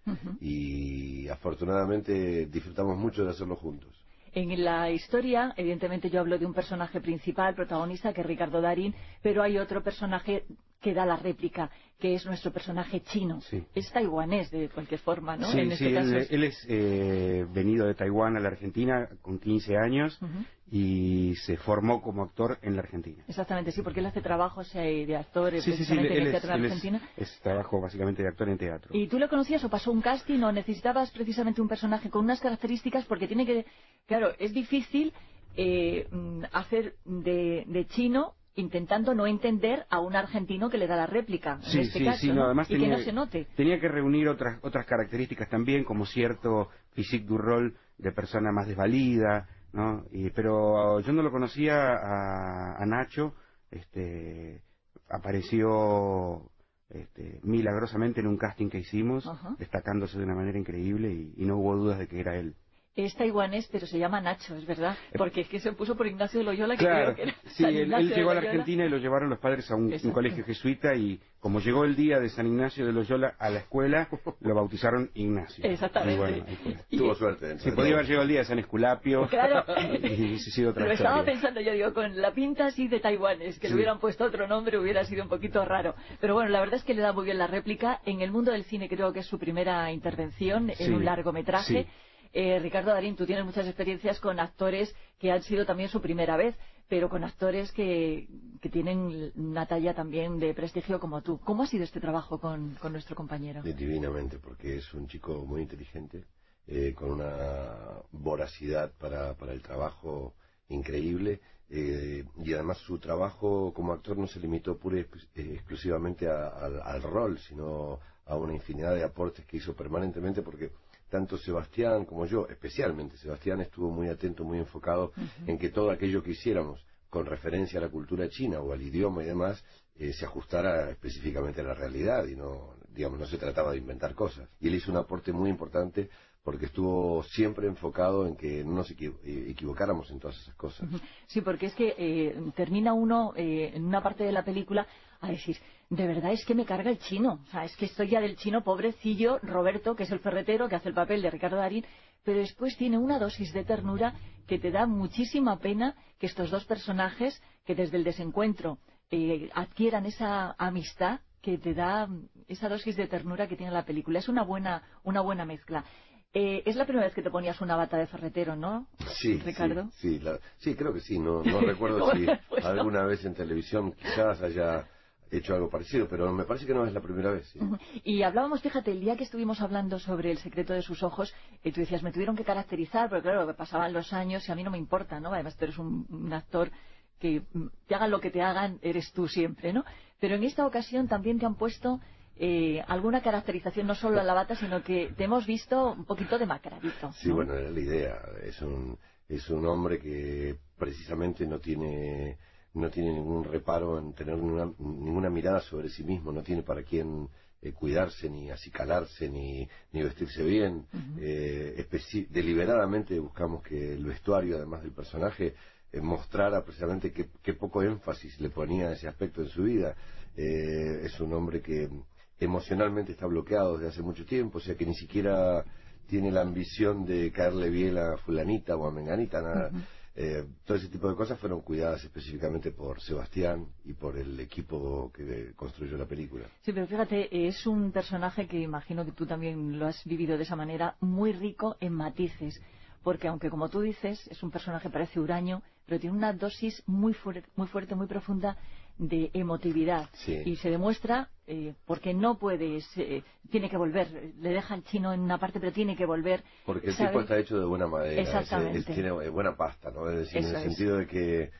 Y afortunadamente disfrutamos mucho de hacerlo juntos. En la historia, evidentemente yo hablo de un personaje principal, protagonista, que es Ricardo Darín, pero hay otro personaje que da la réplica, que es nuestro personaje chino. Sí. Es taiwanés de cualquier forma, ¿no? Sí, en sí, este caso él, es- él es eh, venido de Taiwán a la Argentina con 15 años y se formó como actor en la Argentina. Exactamente, sí, porque él hace trabajos eh, de actor eh, Sí, sí, sí, precisamente en el teatro en él es- Argentina. es trabajo básicamente de actor en teatro. ¿Y tú lo conocías o pasó un casting o necesitabas precisamente un personaje con unas características? Porque tiene que. Claro, es difícil eh, mm, hacer de, de chino intentando no entender a un argentino que le da la réplica, en este sí, caso, sí, no, ¿no? además y tenía, que no se note. tenía que reunir otras otras características también, como cierto physique du rol de persona más desvalida, ¿no? Y, pero yo no lo conocía a, a Nacho, este, apareció este, milagrosamente en un casting que hicimos, Ajá. destacándose de una manera increíble y, y no hubo dudas de que era él. Es taiwanés, pero se llama Nacho, es verdad. Porque es que se puso por Ignacio de Loyola, que Eh, Claro, creo que era sí, San él, llegó a la. Argentina y lo llevaron los padres a un, colegio jesuita y como llegó el día de San Ignacio de Loyola a la escuela, lo bautizaron Ignacio. Exactamente. Y bueno. Tuvo suerte. Sí, podía haber llegado el día de San Esculapio Claro. y hubiese sido otra Lo estaba historia. pensando yo, digo, con la pinta así de taiwanes, que Sí. le hubieran puesto otro nombre hubiera sido un poquito raro. Pero bueno, la verdad es que le da muy bien la réplica. En el mundo del cine creo que es su primera intervención Sí, en un largometraje. Eh, Ricardo Darín, tú tienes muchas experiencias con actores que han sido también su primera vez, pero con actores que, que tienen una talla también de prestigio como tú. ¿Cómo ha sido este trabajo con, nuestro compañero? Divinamente, porque es un chico muy inteligente, eh, con una voracidad para, para el trabajo increíble, eh, y además su trabajo como actor no se limitó pura eh, exclusivamente a- al rol, sino a una infinidad de aportes que hizo permanentemente, porque tanto Sebastián como yo, especialmente Sebastián, estuvo muy atento, muy enfocado en que todo aquello que hiciéramos con referencia a la cultura china o al idioma y demás, eh, se ajustara específicamente a la realidad y no, digamos, no se trataba de inventar cosas. Y él hizo un aporte muy importante porque estuvo siempre enfocado en que no nos equivo- eh, equivocáramos en todas esas cosas. Sí, porque es que eh, termina uno eh, en una parte de la película a decir, de verdad es que me carga el chino. O sea, es que estoy ya del chino pobrecillo Roberto, que es el ferretero, que hace el papel de Ricardo Darín, pero después tiene una dosis de ternura que te da muchísima pena que estos dos personajes, que desde el desencuentro eh, adquieran esa amistad que te da mm, esa dosis de ternura que tiene la película. Es una buena, una buena mezcla. Eh, es la primera vez que te ponías una bata de ferretero, ¿no? Sí, Ricardo. Sí, sí, la- sí, creo que sí. No, no recuerdo ¿Cómo si alguna vez en televisión quizás haya hecho algo parecido, pero me parece que no es la primera vez. sí. Y hablábamos, fíjate, el día que estuvimos hablando sobre el secreto de sus ojos, eh, tú decías, me tuvieron que caracterizar, porque claro, pasaban los años y a mí no me importa, ¿no? Además, tú eres un, un actor que mm, te hagan lo que te hagan, eres tú siempre, ¿no? Pero en esta ocasión también te han puesto eh, alguna caracterización, no solo a la bata, sino que te hemos visto un poquito demacradito. Sí, bueno, era la idea. Es un, es un hombre que precisamente no tiene, no tiene ningún reparo en tener ninguna, ninguna mirada sobre sí mismo, no tiene para quién eh, cuidarse, ni acicalarse, ni, ni vestirse bien. Eh, deliberadamente buscamos que el vestuario, además del personaje, eh, mostrara precisamente qué, qué poco énfasis le ponía a ese aspecto en su vida. Eh, es un hombre que emocionalmente está bloqueado desde hace mucho tiempo, o sea que ni siquiera tiene la ambición de caerle bien a fulanita o a menganita, nada. Eh, todo ese tipo de cosas fueron cuidadas específicamente por Sebastián y por el equipo que construyó la película. Sí, pero fíjate, es un personaje que imagino que tú también lo has vivido de esa manera, muy rico en matices. Porque aunque, como tú dices, es un personaje parece huraño, pero tiene una dosis muy, fuer- muy fuerte, muy profunda de emotividad. Sí. Y se demuestra eh, porque no puede, se- tiene que volver. Le deja el chino en una parte, pero tiene que volver. Porque el ¿sabe? tipo está hecho de buena madera, Exactamente. es- tiene eh, buena pasta, ¿no? Es decir, Eso en el es. sentido de que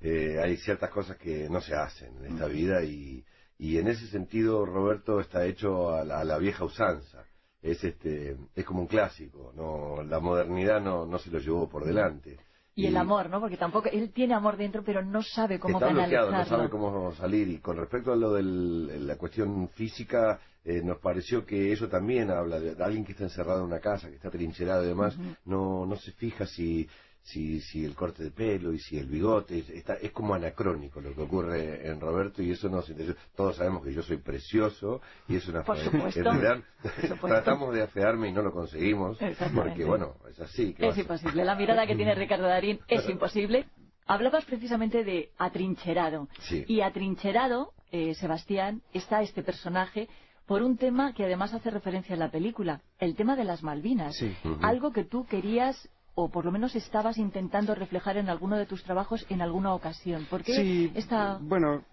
eh, hay ciertas cosas que no se hacen en esta vida y, y en ese sentido Roberto está hecho a la, a la vieja usanza. Es este es como un clásico, no la modernidad no, no se lo llevó por delante. Y el amor, ¿no? Porque tampoco, él tiene amor dentro, pero no sabe cómo Está bloqueado, canalizarlo. no sabe cómo salir. Y con respecto a lo de la cuestión física, eh, nos pareció que eso también habla de alguien que está encerrado en una casa, que está trincherado y demás, no, no se fija si, si, si el corte de pelo y si el bigote, es, está, es como anacrónico lo que ocurre en Roberto y eso nos interesa. Todos sabemos que yo soy precioso y es una Por supuesto. realidad, supuesto. tratamos de afearme y no lo conseguimos porque bueno, es así. ¿qué va a Es imposible. La mirada que tiene Ricardo Darín es imposible. Hablabas precisamente de atrincherado. Sí. Y atrincherado, eh, Sebastián, está este personaje por un tema que además hace referencia en la película, el tema de las Malvinas. Sí. Algo que tú querías o por lo menos estabas intentando reflejar en alguno de tus trabajos en alguna ocasión. ¿Por qué Sí, esta... bueno,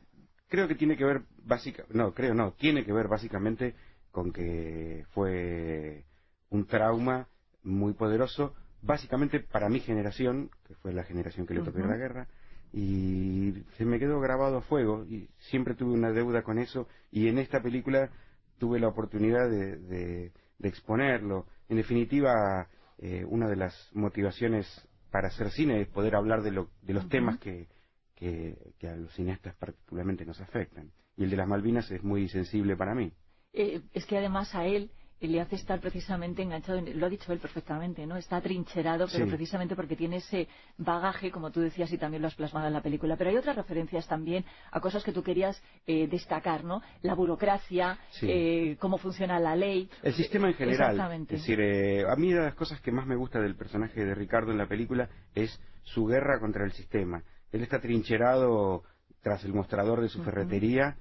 creo que tiene que ver básica, no, creo no, tiene que ver básicamente con que fue un trauma muy poderoso, básicamente para mi generación, que fue la generación que le tocó la guerra, y se me quedó grabado a fuego y siempre tuve una deuda con eso y en esta película tuve la oportunidad de, de- de exponerlo. En definitiva, eh, una de las motivaciones para hacer cine es poder hablar de, lo- de los temas que, que, que a los cineastas particularmente nos afectan. Y el de las Malvinas es muy sensible para mí. Eh, es que además a él le hace estar precisamente enganchado, en- lo ha dicho él perfectamente, ¿no? Está trincherado, pero Sí. precisamente porque tiene ese bagaje, como tú decías, y también lo has plasmado en la película. Pero hay otras referencias también a cosas que tú querías eh, destacar, ¿no? La burocracia, Sí. eh, cómo funciona la ley. El sistema en general. Exactamente. Es decir, eh, a mí una de las cosas que más me gusta del personaje de Ricardo en la película es su guerra contra el sistema. Él está trincherado tras el mostrador de su ferretería,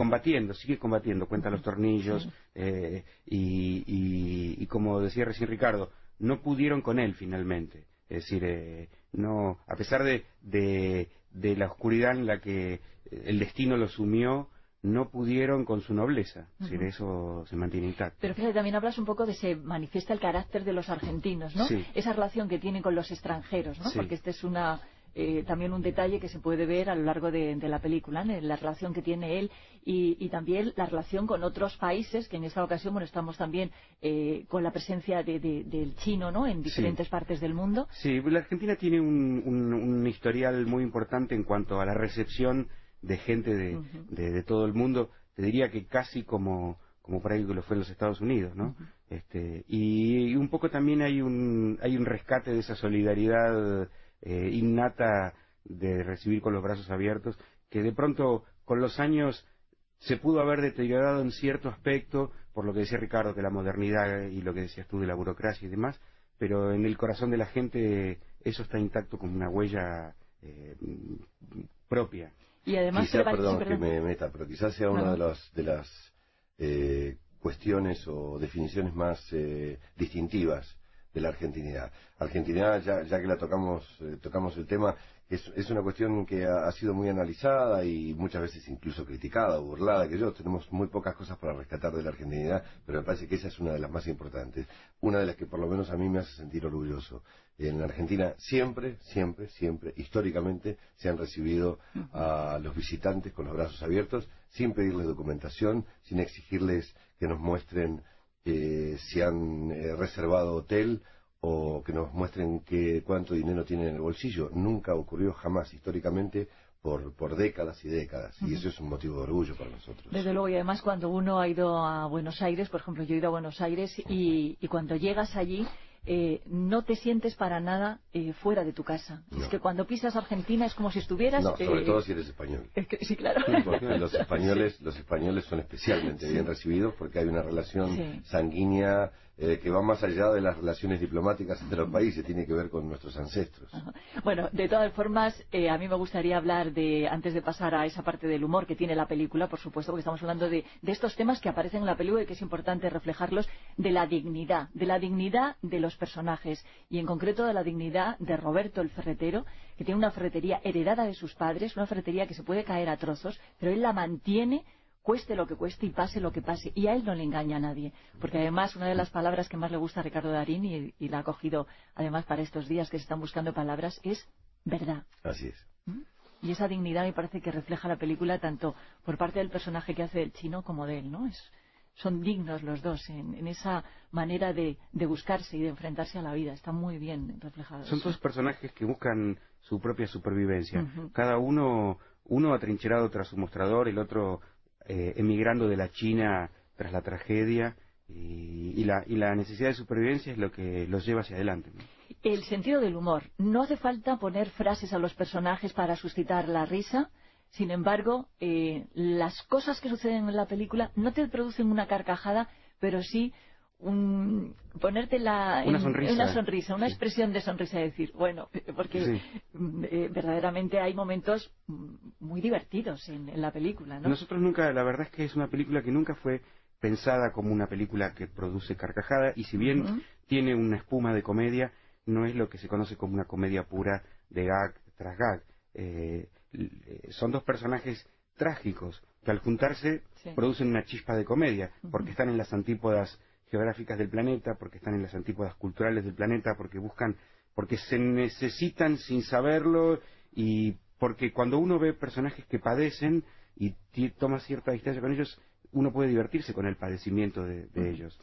combatiendo, sigue combatiendo, cuenta los tornillos, eh, y, y- y como decía recién Ricardo, no pudieron con él finalmente. Es decir, eh, no, a pesar de, de, de la oscuridad en la que eh, el destino lo sumió, no pudieron con su nobleza. Decir, Ujú. eso se mantiene intacto. Pero fíjate, también hablas un poco de se manifiesta el carácter de los argentinos, ¿no? Sí. Esa relación que tienen con los extranjeros, ¿no? Sí. Porque este es una eh, también un detalle que se puede ver a lo largo de, de la película, ¿no? la relación que tiene él y, y también la relación con otros países, que en esta ocasión, bueno, estamos también eh, con la presencia de- de- del chino, ¿no? En diferentes partes del mundo. Sí, la Argentina tiene un, un- un historial muy importante en cuanto a la recepción de gente de- de todo el mundo. Te diría que casi como, como por ahí lo fue en los Estados Unidos, ¿no? este, y, y un poco también hay un, hay un rescate de esa solidaridad eh, innata de recibir con los brazos abiertos, que de pronto con los años se pudo haber deteriorado en cierto aspecto, por lo que decía Ricardo, de la modernidad y lo que decías tú de la burocracia y demás, pero en el corazón de la gente eso está intacto como una huella eh, propia. Y además quizá, va- perdón, sí, perdón. que me meta, pero quizás sea una no. de las de las eh, cuestiones o definiciones más eh, distintivas de la argentinidad. Argentinidad, ya, ya que la tocamos eh, tocamos el tema, es, es una cuestión que ha, ha sido muy analizada y muchas veces incluso criticada o burlada, que yo tenemos muy pocas cosas para rescatar de la argentinidad, pero me parece que esa es una de las más importantes, una de las que por lo menos a mí me hace sentir orgulloso. En la Argentina siempre, siempre, siempre, históricamente se han recibido a los visitantes con los brazos abiertos, sin pedirles documentación, sin exigirles que nos muestren eh, si han eh, reservado hotel o que nos muestren qué, cuánto dinero tienen en el bolsillo. Nunca ocurrió jamás históricamente por, por décadas y décadas. Y eso es un motivo de orgullo para nosotros. Desde luego, y además cuando uno ha ido a Buenos Aires, por ejemplo, yo he ido a Buenos Aires y, y cuando llegas allí eh, no te sientes para nada eh, fuera de tu casa. Es que cuando pisas Argentina es como si estuvieras... No, sobre eh, todo si eres español. es que- sí, claro. Porque los españoles, los españoles son especialmente Sí. bien recibidos porque hay una relación sanguínea eh, que va más allá de las relaciones diplomáticas entre los países, tiene que ver con nuestros ancestros. Bueno, de todas formas, eh, a mí me gustaría hablar de, antes de pasar a esa parte del humor que tiene la película, por supuesto, porque estamos hablando de, de estos temas que aparecen en la película y que es importante reflejarlos, de la dignidad, de la dignidad de los personajes y en concreto de la dignidad de Roberto el ferretero, que tiene una ferretería heredada de sus padres, una ferretería que se puede caer a trozos, pero él la mantiene cueste lo que cueste y pase lo que pase. Y a él no le engaña a nadie. Porque además una de las palabras que más le gusta a Ricardo Darín, y, y la ha cogido además para estos días que se están buscando palabras, es verdad. Así es. Y esa dignidad me parece que refleja la película tanto por parte del personaje que hace el chino como de él, ¿no? Es, son dignos los dos en, en esa manera de, de buscarse y de enfrentarse a la vida. Está muy bien reflejado. Son todos personajes que buscan su propia supervivencia. Cada uno, uno atrincherado tras su mostrador, el otro eh, emigrando de la China tras la tragedia. Y, y la, y la necesidad de supervivencia es lo que los lleva hacia adelante. El sentido del humor. No hace falta poner frases a los personajes para suscitar la risa. Sin embargo, eh, las cosas que suceden en la película no te producen una carcajada, pero sí un, ponerte la, Una en- sonrisa. una sonrisa, una Sí. expresión de sonrisa, de decir, bueno, porque Sí. mm, eh, verdaderamente hay momentos mm, muy divertidos en, en la película, ¿no? Nosotros nunca, la verdad es que es una película que nunca fue pensada como una película que produce carcajada y si bien tiene una espuma de comedia, no es lo que se conoce como una comedia pura de gag tras gag. Eh, eh, son dos personajes trágicos que al juntarse Sí. producen una chispa de comedia, porque están en las antípodas geográficas del planeta, porque están en las antípodas culturales del planeta, porque buscan, porque se necesitan sin saberlo y porque cuando uno ve personajes que padecen y toma cierta distancia con ellos, uno puede divertirse con el padecimiento de, de ellos.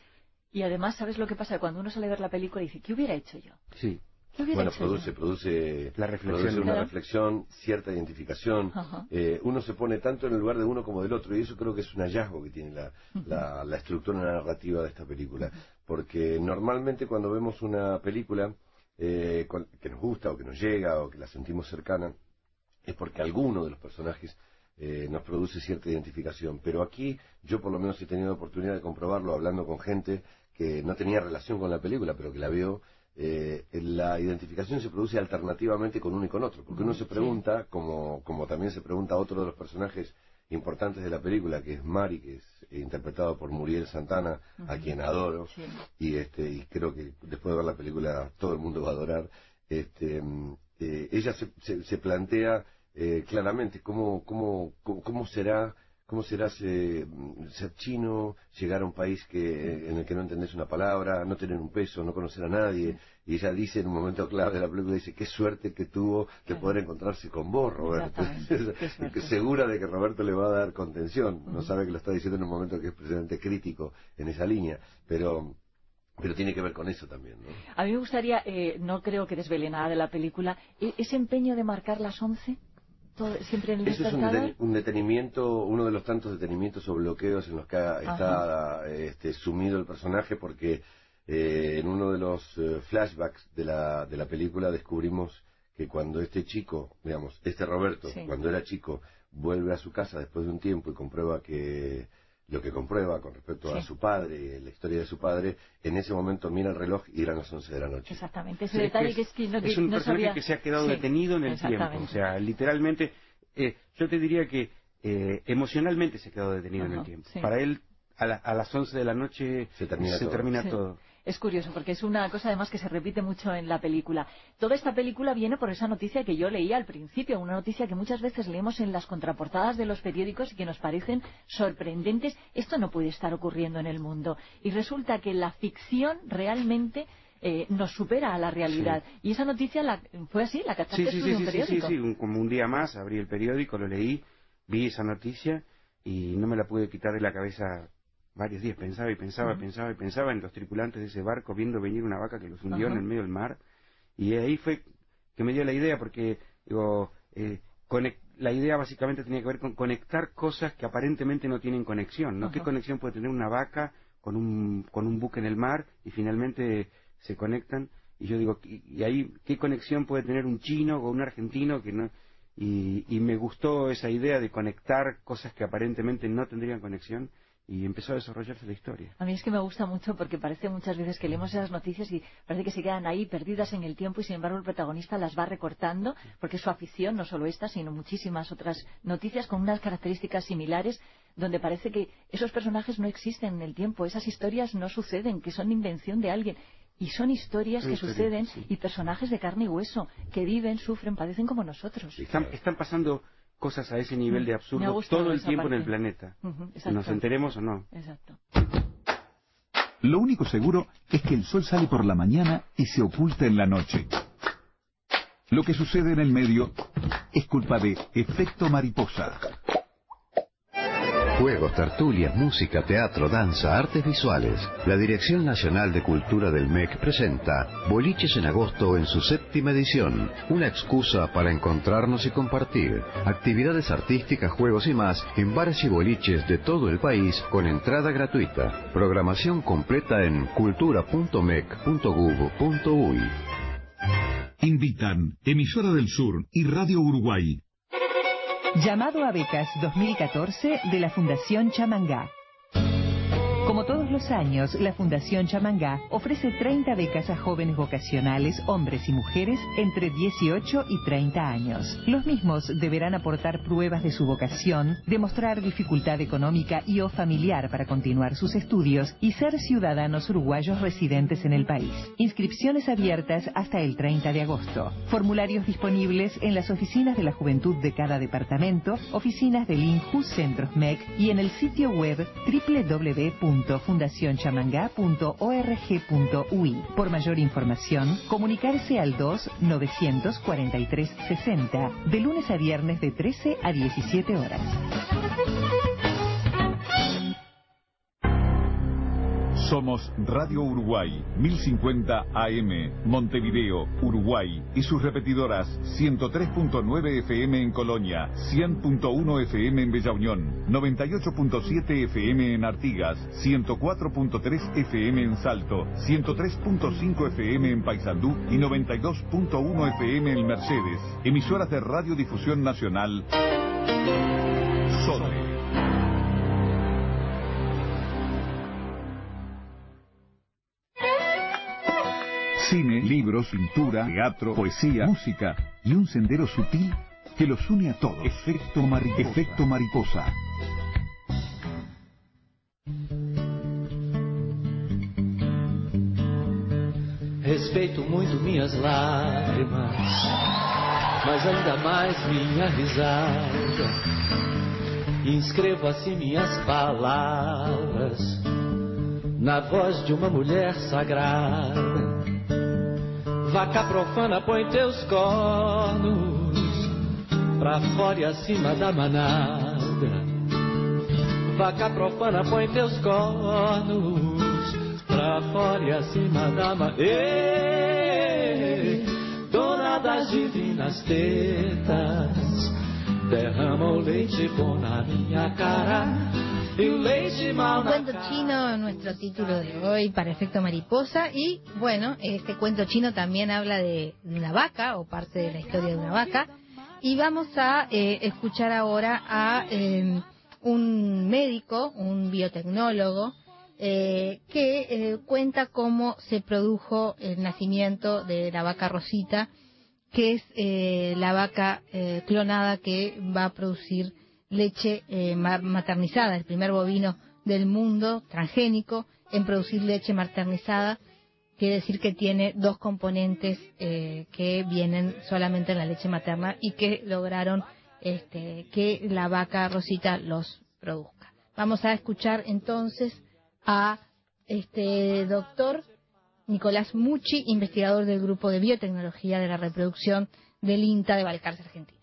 Y además, ¿sabes lo que pasa? Cuando uno sale a ver la película y dice, ¿qué hubiera hecho yo? Sí. ¿Qué hubiera Bueno, produce, produce, La reflexión. produce una reflexión, cierta identificación. Eh, uno se pone tanto en el lugar de uno como del otro y eso creo que es un hallazgo que tiene la, la, la estructura narrativa de esta película. Porque normalmente cuando vemos una película eh, con- que nos gusta o que nos llega o que la sentimos cercana, es porque alguno de los personajes eh, nos produce cierta identificación. Pero aquí yo por lo menos he tenido oportunidad de comprobarlo hablando con gente que no tenía relación con la película, pero que la vio. Eh, la identificación se produce alternativamente con uno y con otro, porque uno se pregunta, como, como también se pregunta otro de los personajes importantes de la película, que es Mari, que es interpretado por Muriel Santana, a quien adoro, Sí. y este y creo que después de ver la película todo el mundo va a adorar este eh, ella se, se, se plantea eh, claramente cómo cómo, cómo será cómo será se- mm, ser chino llegar a un país que en el que no entendés una palabra no tener un peso no conocer a nadie y ella dice en un momento clave de la película dice qué suerte que tuvo de poder encontrarse con vos Roberto segura de que Roberto le va a dar contención. No sabe que lo está diciendo en un momento que es precisamente crítico en esa línea pero pero tiene que ver con eso también, ¿no? A mí me gustaría, eh, no creo que desvele nada de la película, e- ese empeño de marcar las 11, todo- siempre en el Eso es un, deten- un detenimiento, uno de los tantos detenimientos o bloqueos en los que ha- está este, sumido el personaje porque eh, en uno de los eh, flashbacks de la, de la película descubrimos que cuando este chico, digamos, este Roberto, Sí. cuando era chico, vuelve a su casa después de un tiempo y comprueba que lo que comprueba con respecto a su padre, la historia de su padre, en ese momento mira el reloj y eran las 11 de la noche. Exactamente, ese Sí, detalle es que es que no, es un no personaje sabía- que se ha quedado Sí, detenido en el tiempo. O sea, literalmente eh, yo te diría que eh, emocionalmente se quedó detenido en el tiempo. sí. Para él, a, la- a las 11 de la noche se termina todo. termina Sí. todo. Es curioso porque es una cosa además que se repite mucho en la película. Toda esta película viene por esa noticia que yo leía al principio, una noticia que muchas veces leemos en las contraportadas de los periódicos y que nos parecen sorprendentes. Esto no puede estar ocurriendo en el mundo. Y resulta que la ficción realmente eh, nos supera a la realidad. Y esa noticia la, fue así, la cachaste Sí, sí, tú sí, de un sí, sí, sí, periódico. sí, un- como un día más abrí el periódico, lo leí, vi esa noticia y no me la pude quitar de la cabeza varios días. Pensaba y pensaba, Ujú. pensaba y pensaba en los tripulantes de ese barco viendo venir una vaca que los hundió en el medio del mar. Y ahí fue que me dio la idea porque, digo, eh, la idea básicamente tenía que ver con conectar cosas que aparentemente no tienen conexión, ¿no? ¿Qué conexión puede tener una vaca con un, con un buque en el mar y finalmente se conectan? Y yo digo, y, y ahí, ¿qué conexión puede tener un chino con un argentino que no...? Y, y me gustó esa idea de conectar cosas que aparentemente no tendrían conexión y empezó a desarrollarse la historia. A mí es que me gusta mucho porque parece muchas veces que leemos esas noticias y parece que se quedan ahí perdidas en el tiempo y sin embargo el protagonista las va recortando porque es su afición, no solo esta, sino muchísimas otras noticias con unas características similares donde parece que esos personajes no existen en el tiempo, esas historias no suceden, que son invención de alguien. Y son historias Son que historias, suceden sí. y personajes de carne y hueso que viven, sufren, padecen como nosotros. Están, están pasando cosas a ese nivel de absurdo todo el tiempo en el planeta. Ujú, Nos enteremos o no. Exacto. Lo único seguro es que el sol sale por la mañana y se oculta en la noche. Lo que sucede en el medio es culpa de efecto mariposa. Juegos, tertulias, música, teatro, danza, artes visuales. La Dirección Nacional de Cultura del MEC presenta Boliches en Agosto en su séptima edición. Una excusa para encontrarnos y compartir. Actividades artísticas, juegos y más en bares y boliches de todo el país con entrada gratuita. Programación completa en cultura.mec.gov.uy. Invitan Emisora del Sur y Radio Uruguay. Llamado a becas 2014 de la Fundación Chamangá. Los años, la Fundación Chamangá ofrece 30 becas a jóvenes vocacionales, hombres y mujeres, entre 18 y 30 años. Los mismos deberán aportar pruebas de su vocación, demostrar dificultad económica y o familiar para continuar sus estudios y ser ciudadanos uruguayos residentes en el país. Inscripciones abiertas hasta el 30 de agosto. Formularios disponibles en las oficinas de la juventud de cada departamento, oficinas del INJU Centros MEC y en el sitio web www.fundacionchamangá.org.ui. Por mayor información, comunicarse al 2 943 60 de lunes a viernes de 13 a 17 horas. Somos Radio Uruguay, 1050 AM, Montevideo, Uruguay, y sus repetidoras 103.9 FM en Colonia, 100.1 FM en Bella Unión, 98.7 FM en Artigas, 104.3 FM en Salto, 103.5 FM en Paysandú y 92.1 FM en Mercedes. Emisoras de Radiodifusión Nacional. Sodre. Cine, libros, pintura, teatro, poesía, música y un sendero sutil que los une a todos. Efecto mariposa. Efecto mariposa. Respeito muito minhas lágrimas, mas ainda mais minha risada. E inscrevo assim minhas palavras na voz de uma mulher sagrada. Vaca profana, põe teus cornos pra fora e acima da manada. Vaca profana, põe teus cornos pra fora e acima da manada. Dona das divinas tetas, derrama o leite bom na minha cara. Cuento chino, nuestro título de hoy para efecto mariposa. Y bueno, este cuento chino también habla de una vaca o parte de la historia de una vaca. Y vamos a eh, escuchar ahora a eh, un médico, un biotecnólogo, eh, que eh, cuenta cómo se produjo el nacimiento de la vaca Rosita, que es eh, la vaca clonada que va a producir leche eh, maternizada, el primer bovino del mundo transgénico en producir leche maternizada. Quiere decir que tiene dos componentes que vienen solamente en la leche materna y que lograron este, que la vaca Rosita los produzca. Vamos a escuchar entonces a este doctor Nicolás Mucci, investigador del Grupo de Biotecnología de la Reproducción del INTA de Balcarce, Argentina.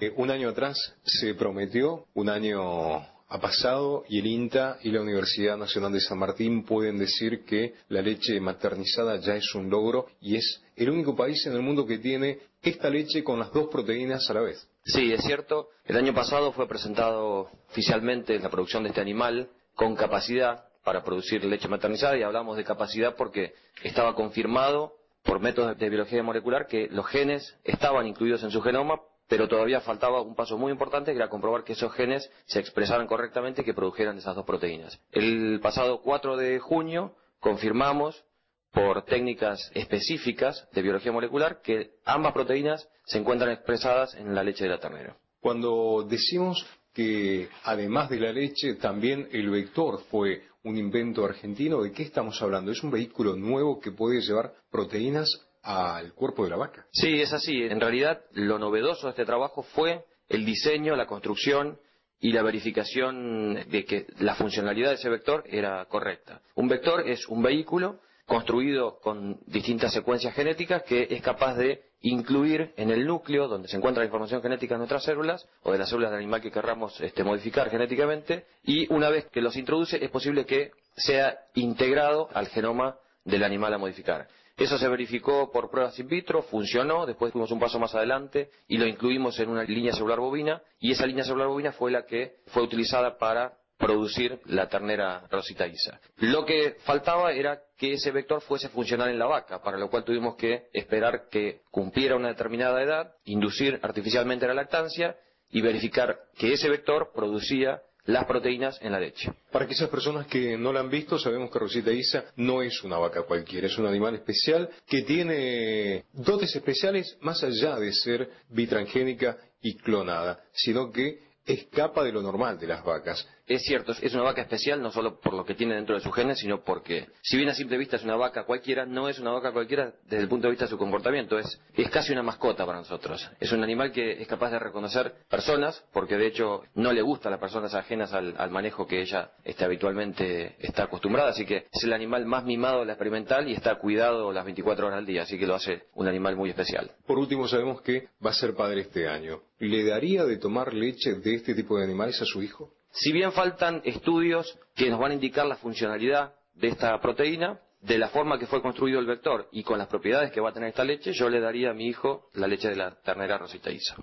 Eh, un año atrás se prometió, un año ha pasado y el INTA y la Universidad Nacional de San Martín pueden decir que la leche maternizada ya es un logro y es el único país en el mundo que tiene esta leche con las dos proteínas a la vez. Sí, es cierto. El año pasado fue presentado oficialmente la producción de este animal con capacidad para producir leche maternizada y hablamos de capacidad porque estaba confirmado por métodos de biología molecular que los genes estaban incluidos en su genoma, pero todavía faltaba un paso muy importante que era comprobar que esos genes se expresaran correctamente y que produjeran esas dos proteínas. El pasado 4 de junio confirmamos por técnicas específicas de biología molecular que ambas proteínas se encuentran expresadas en la leche de la ternera. Cuando decimos que además de la leche también el vector fue un invento argentino, ¿de qué estamos hablando? ¿Es un vehículo nuevo que puede llevar proteínas al cuerpo de la vaca? Sí, es así. En realidad lo novedoso de este trabajo fue el diseño, la construcción y la verificación de que la funcionalidad de ese vector era correcta. Un vector es un vehículo construido con distintas secuencias genéticas que es capaz de incluir en el núcleo donde se encuentra la información genética de nuestras células o de las células del animal que querramos este, modificar genéticamente y una vez que los introduce es posible que sea integrado al genoma del animal a modificar. Eso se verificó por pruebas in vitro, funcionó, después fuimos un paso más adelante y lo incluimos en una línea celular bovina y esa línea celular bovina fue la que fue utilizada para producir la ternera Rosita Isa. Lo que faltaba era que ese vector fuese funcional en la vaca, para lo cual tuvimos que esperar que cumpliera una determinada edad, inducir artificialmente la lactancia y verificar que ese vector producía las proteínas en la leche. Para aquellas personas que no la han visto, sabemos que Rosita Isa no es una vaca cualquiera, es un animal especial que tiene dotes especiales más allá de ser bitransgénica y clonada, sino que escapa de lo normal de las vacas. Es cierto, es una vaca especial no solo por lo que tiene dentro de su genes, sino porque, si bien a simple vista es una vaca cualquiera, no es una vaca cualquiera desde el punto de vista de su comportamiento. Es, es casi una mascota para nosotros. Es un animal que es capaz de reconocer personas, porque de hecho no le gusta a las personas ajenas al, manejo que ella este, habitualmente está acostumbrada. Así que es el animal más mimado de la experimental y está cuidado las 24 horas al día. Así que lo hace un animal muy especial. Por último, sabemos que va a ser padre este año. ¿Le daría de tomar leche de este tipo de animales a su hijo? Si bien faltan estudios que nos van a indicar la funcionalidad de esta proteína, de la forma que fue construido el vector y con las propiedades que va a tener esta leche, yo le daría a mi hijo la leche de la ternera Rosita Isa.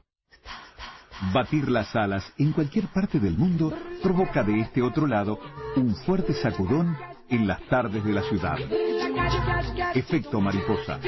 Batir las alas en cualquier parte del mundo provoca de este otro lado un fuerte sacudón en las tardes de la ciudad. Efecto mariposa.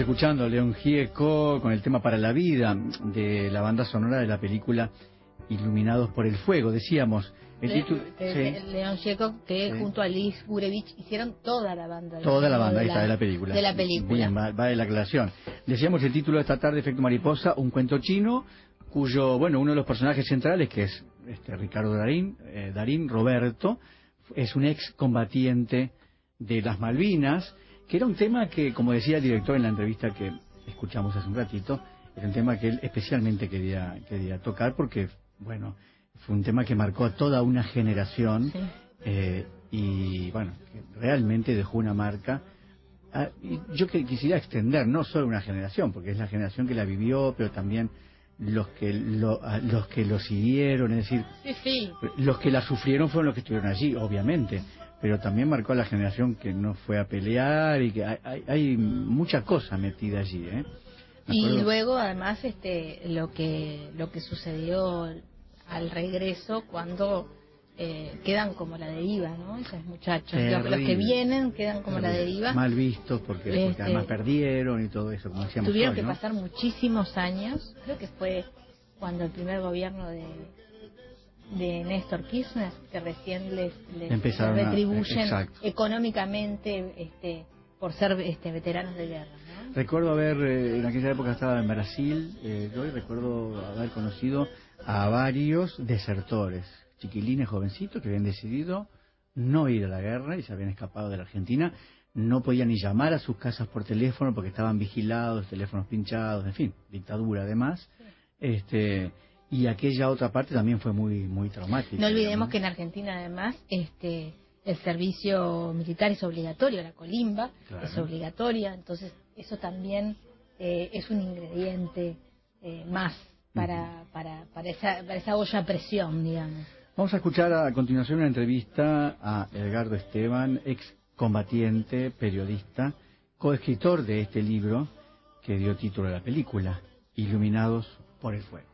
Escuchando a León Gieco con el tema Para la Vida de la banda sonora de la película Iluminados por el Fuego. Decíamos, el título... sí. León Checo, que Sí. junto a Liz Gurevich hicieron toda la banda. Toda la banda, ahí de está, de la película. De la película. Bien, va, va de la aclaración. Decíamos el título de esta tarde, Efecto Mariposa, un cuento chino, cuyo, bueno, uno de los personajes centrales, que es este Ricardo Darín, eh, Darín Roberto, es un ex combatiente de las Malvinas, que era un tema que, como decía el director en la entrevista que escuchamos hace un ratito, era un tema que él especialmente quería, quería tocar porque, bueno, fue un tema que marcó a toda una generación eh, y, bueno, que realmente dejó una marca. Ah, y yo que quisiera extender no solo una generación, porque es la generación que la vivió, pero también los que lo, a los que lo siguieron, es decir, Sí, sí. los que la sufrieron fueron los que estuvieron allí, obviamente, pero también marcó a la generación que no fue a pelear y que hay, hay, hay mucha cosa metida allí, ¿eh? Y luego, además, este, lo que lo que sucedió al regreso cuando eh, quedan como la deriva, ¿no? Esos muchachos, los, los que vienen quedan como la deriva. Mal vistos porque, porque Este, además perdieron y todo eso, como decíamos Tuvieron hoy, que ¿no? pasar muchísimos años, creo que fue cuando el primer gobierno de de Néstor Kirchner, que recién les, retribuyen económicamente este, por ser este, veteranos de guerra. ¿no? Recuerdo haber, eh, en aquella época estaba en Brasil, eh, yo y recuerdo haber conocido a varios desertores, chiquilines jovencitos que habían decidido no ir a la guerra y se habían escapado de la Argentina. No podían ni llamar a sus casas por teléfono porque estaban vigilados, teléfonos pinchados, en fin, dictadura además. Este, y aquella otra parte también fue muy muy traumática. No olvidemos que en Argentina además este el servicio militar es obligatorio, la colimba Claro. es obligatoria, entonces eso también eh, es un ingrediente eh, más para, para, para, esa, para esa olla a presión, digamos. Vamos a escuchar a continuación una entrevista a Edgardo Esteban, ex combatiente, periodista, coescritor de este libro que dio título a la película, Iluminados por el Fuego.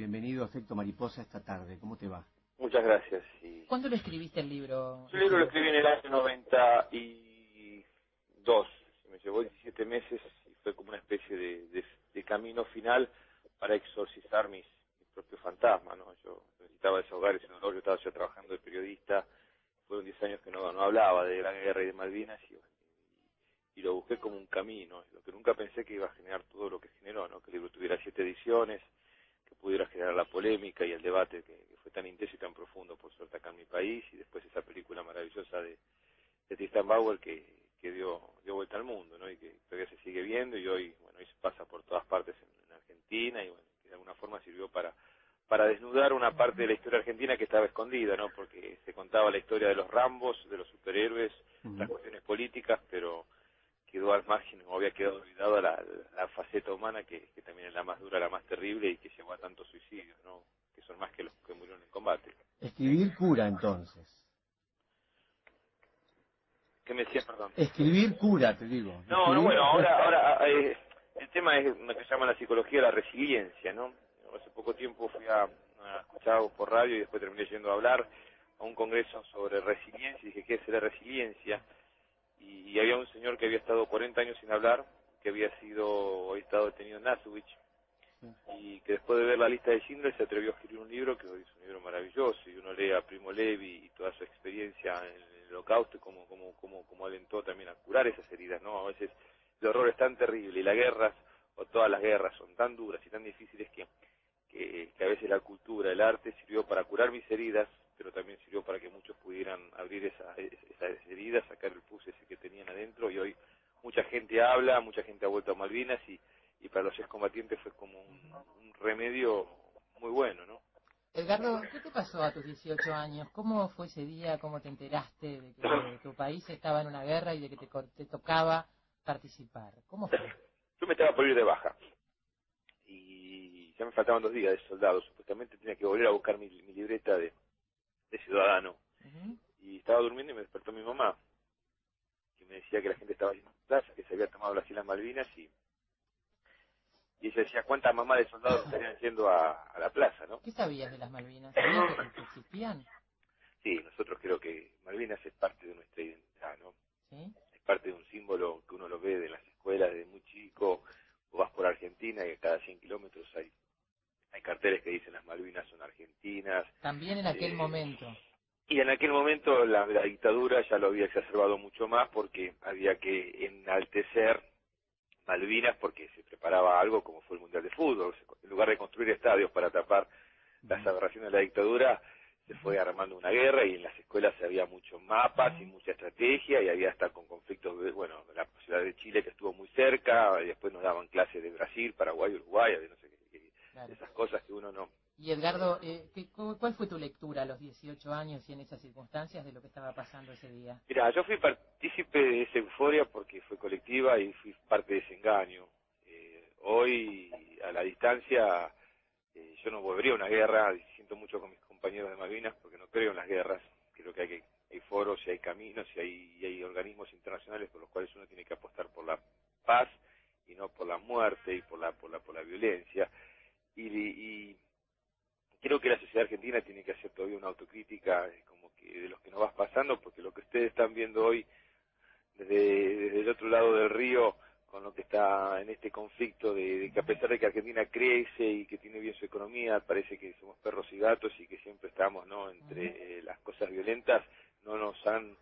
Bienvenido a Efecto Mariposa esta tarde. ¿Cómo te va? Muchas gracias. Y... ¿Cuándo lo escribiste el libro? El libro lo escribí en el año 92. Me llevó 17 meses y fue como una especie de, de- de camino final para exorcizar mis, mis propios fantasmas. ¿no? Yo necesitaba desahogar ese dolor. Yo estaba ya trabajando de periodista. Fueron 10 años que no, no hablaba de la guerra y de Malvinas y, y lo busqué como un camino. Lo que nunca pensé que iba a generar todo lo que generó, ¿no? que el libro tuviera siete ediciones, que pudiera generar la polémica y el debate que, que fue tan intenso y tan profundo, por suerte, acá en mi país, y después esa película maravillosa de, de Tristan Bauer que, que dio, dio vuelta al mundo, ¿no? y que todavía se sigue viendo, y hoy, bueno, hoy se pasa por todas partes en, en Argentina, y bueno, que de alguna forma sirvió para para desnudar una parte de la historia argentina que estaba escondida, ¿no? Porque se contaba la historia de los Rambos, de los superhéroes, las cuestiones políticas, pero quedó al margen o había quedado olvidada la, la faceta humana que, que también es la más dura, la más terrible y que llevó a tantos suicidios, ¿no? Que son más que los que murieron en combate. Escribir cura, entonces. ¿Qué me decías, perdón? Escribir cura, te digo. No, no, bueno, ahora, ahora eh, el tema es lo que se llama la psicología de la resiliencia, ¿no? Hace poco tiempo fui a, a escuchar por radio y después terminé yendo a hablar a un congreso sobre resiliencia y dije, ¿qué es la resiliencia? Y, y había un señor que había estado 40 años sin hablar, que había sido, había estado detenido en Auschwitz y que después de ver la lista de Schindler se atrevió a escribir un libro que hoy es un libro maravilloso y uno lee a Primo Levi y toda su experiencia en el holocausto y cómo, cómo, cómo, cómo alentó también a curar esas heridas, ¿no? A veces el horror es tan terrible y las guerras, o todas las guerras, son tan duras y tan difíciles que, que, que a veces la cultura, el arte sirvió para curar mis heridas, pero también sirvió para que muchos pudieran abrir esa, esas heridas, sacar el pus ese que tenían adentro y hoy mucha gente habla, mucha gente ha vuelto a Malvinas y, y para los excombatientes fue como un, un remedio muy bueno, ¿no? Edgardo, ¿qué te pasó a tus 18 años? ¿Cómo fue ese día? ¿Cómo te enteraste de que tu país estaba en una guerra y de que te, co- te tocaba participar? ¿Cómo fue? Yo me estaba por ir de baja y ya me faltaban dos días de soldado. Supuestamente tenía que volver a buscar mi, mi libreta de, de ciudadano. Y estaba durmiendo y me despertó mi mamá, que me decía que la gente estaba yendo a la plaza, que se había tomado las Islas Malvinas y, y ella decía cuántas mamás de soldados estarían yendo a, a la plaza, ¿no? ¿Qué sabías de las Malvinas? ¿Sabías que, existían? Sí, nosotros creo que Malvinas es parte de nuestra identidad, ¿no? ¿Sí? Es parte de un símbolo que uno lo ve de las escuelas desde muy chico, o vas por Argentina y cada 100 kilómetros hay, hay carteles que dicen las Malvinas son argentinas. También en aquel Eh, momento. Y en aquel momento la, la dictadura ya lo había exacerbado mucho más porque había que enaltecer Malvinas porque se preparaba algo como fue el Mundial de Fútbol. En lugar de construir estadios para tapar las aberraciones de la dictadura, se fue armando una guerra y en las escuelas había muchos mapas y mucha estrategia y había hasta con conflictos, de, bueno, la posibilidad de Chile que estuvo muy cerca y después nos daban clases de Brasil, Paraguay, Uruguay, de no sé qué, qué- Claro. esas cosas que uno no, Y Edgardo, eh, ¿qué- cu- ¿cuál fue tu lectura a los 18 años y en esas circunstancias de lo que estaba pasando ese día? Mira, yo fui partícipe de esa euforia porque fue colectiva y fui parte de ese engaño. Eh, hoy, a la distancia, eh, yo no volvería a una guerra, siento mucho con mis compañeros de Malvinas porque no creo en las guerras. Creo que hay, hay foros y hay caminos y hay, y hay organismos internacionales por los cuales uno tiene que apostar por la paz y no por la muerte y por la, por la, por la violencia. Y, y creo que la sociedad argentina tiene que hacer todavía una autocrítica eh, como que de los que nos vas pasando, porque lo que ustedes están viendo hoy desde, desde el otro lado del río, con lo que está en este conflicto de, de que a pesar de que Argentina crece y que tiene bien su economía, parece que somos perros y gatos y que siempre estamos no entre eh, las cosas violentas, no nos han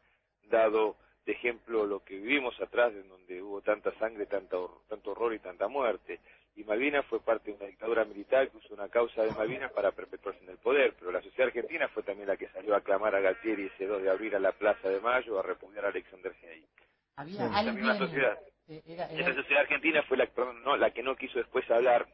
dado de ejemplo lo que vivimos atrás, en donde hubo tanta sangre, tanta hor- tanto horror y tanta muerte. Y Malvinas fue parte de una dictadura militar que usó una causa de Malvinas para perpetuarse en el poder, pero la sociedad argentina fue también la que salió a clamar a Galtieri ese 2 de abril a la Plaza de Mayo a repudiar a Alexander Haig. Había Esa alguien... misma sociedad. eh, era- Esa era- sociedad argentina fue la, perdón, no, la que no quiso después hablar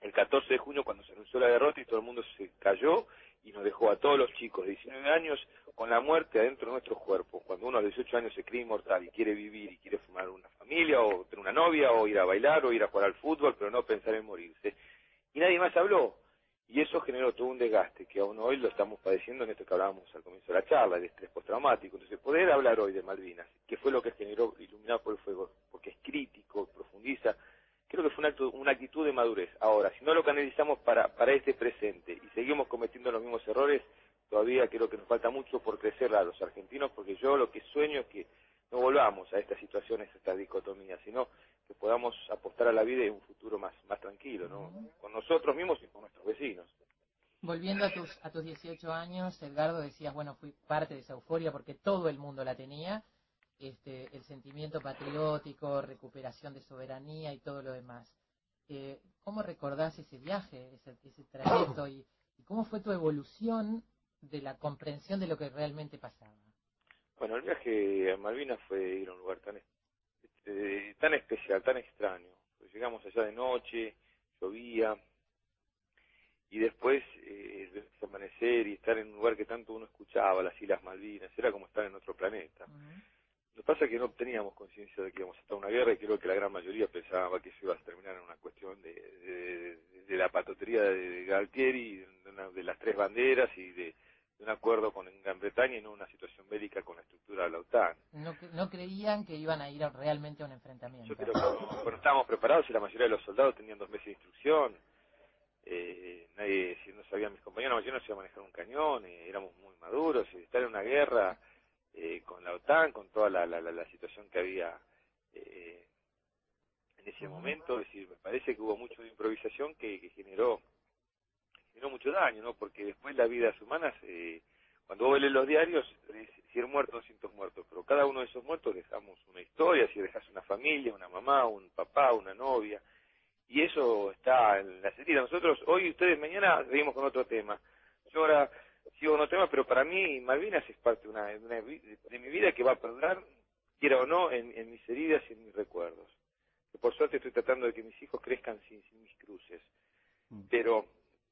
el 14 de junio cuando se anunció la derrota y todo el mundo se cayó y nos dejó a todos los chicos de 19 años con la muerte adentro de nuestros cuerpos. Cuando uno a los 18 años se cree inmortal y quiere vivir y quiere formar una familia o tener una novia o ir a bailar o ir a jugar al fútbol, pero no pensar en morirse. Y nadie más habló. Y eso generó todo un desgaste que aún hoy lo estamos padeciendo en esto que hablábamos al comienzo de la charla, el estrés postraumático. Entonces, poder hablar hoy de Malvinas, que fue lo que generó Iluminado por el Fuego, porque es crítico, profundiza, creo que fue un una actitud de madurez. Ahora, si no lo canalizamos para, para este presente y seguimos cometiendo los mismos errores, todavía creo que nos falta mucho por crecer a los argentinos, porque yo lo que sueño es que no volvamos a estas situaciones, a estas dicotomías, sino que podamos apostar a la vida y un futuro más, más tranquilo, ¿no? Con nosotros mismos y con nuestros vecinos. Volviendo a tus, a tus 18 años, Edgardo, decías, bueno, fui parte de esa euforia porque todo el mundo la tenía, este, el sentimiento patriótico, recuperación de soberanía y todo lo demás. Eh, ¿Cómo recordás ese viaje, ese, ese trayecto y, y cómo fue tu evolución de la comprensión de lo que realmente pasaba? Bueno, el viaje a Malvinas fue ir a un lugar tan, este, tan especial, tan extraño. Pues llegamos allá de noche, llovía, y después eh, amanecer y estar en un lugar que tanto uno escuchaba, las Islas Malvinas, era como estar en otro planeta. Lo que pasa es que no teníamos conciencia de que íbamos a estar en una guerra y creo que la gran mayoría pensaba que eso iba a terminar en una cuestión de, de, de la patotería de Galtieri, de, de las tres banderas y de un acuerdo con Gran Bretaña y no una situación bélica con la estructura de la OTAN. No, cre- no creían que iban a ir a- realmente a un enfrentamiento. Yo creo que no, bueno, estábamos preparados y la mayoría de los soldados tenían dos meses de instrucción. Eh, nadie, si no sabían mis compañeros, mayoría no sabía manejar un cañón, eh, éramos muy maduros, y estar en una guerra eh, con la OTAN, con toda la, la, la, la situación que había eh, en ese momento, es decir, me parece que hubo mucho de improvisación que, que generó generó mucho daño, ¿no? Porque después las vidas humanas, eh, cuando vos lees los diarios, es 100 muertos, 200 muertos, pero cada uno de esos muertos dejamos una historia, si dejas una familia, una mamá, un papá, una novia, y eso está en la herida. Nosotros, hoy, ustedes, mañana, seguimos con otro tema. Yo ahora sigo con otro tema, pero para mí Malvinas es parte de, una, de, una de mi vida que va a perdurar, quiera o no, en, en mis heridas y en mis recuerdos. Que por suerte estoy tratando de que mis hijos crezcan sin, sin mis cruces. Pero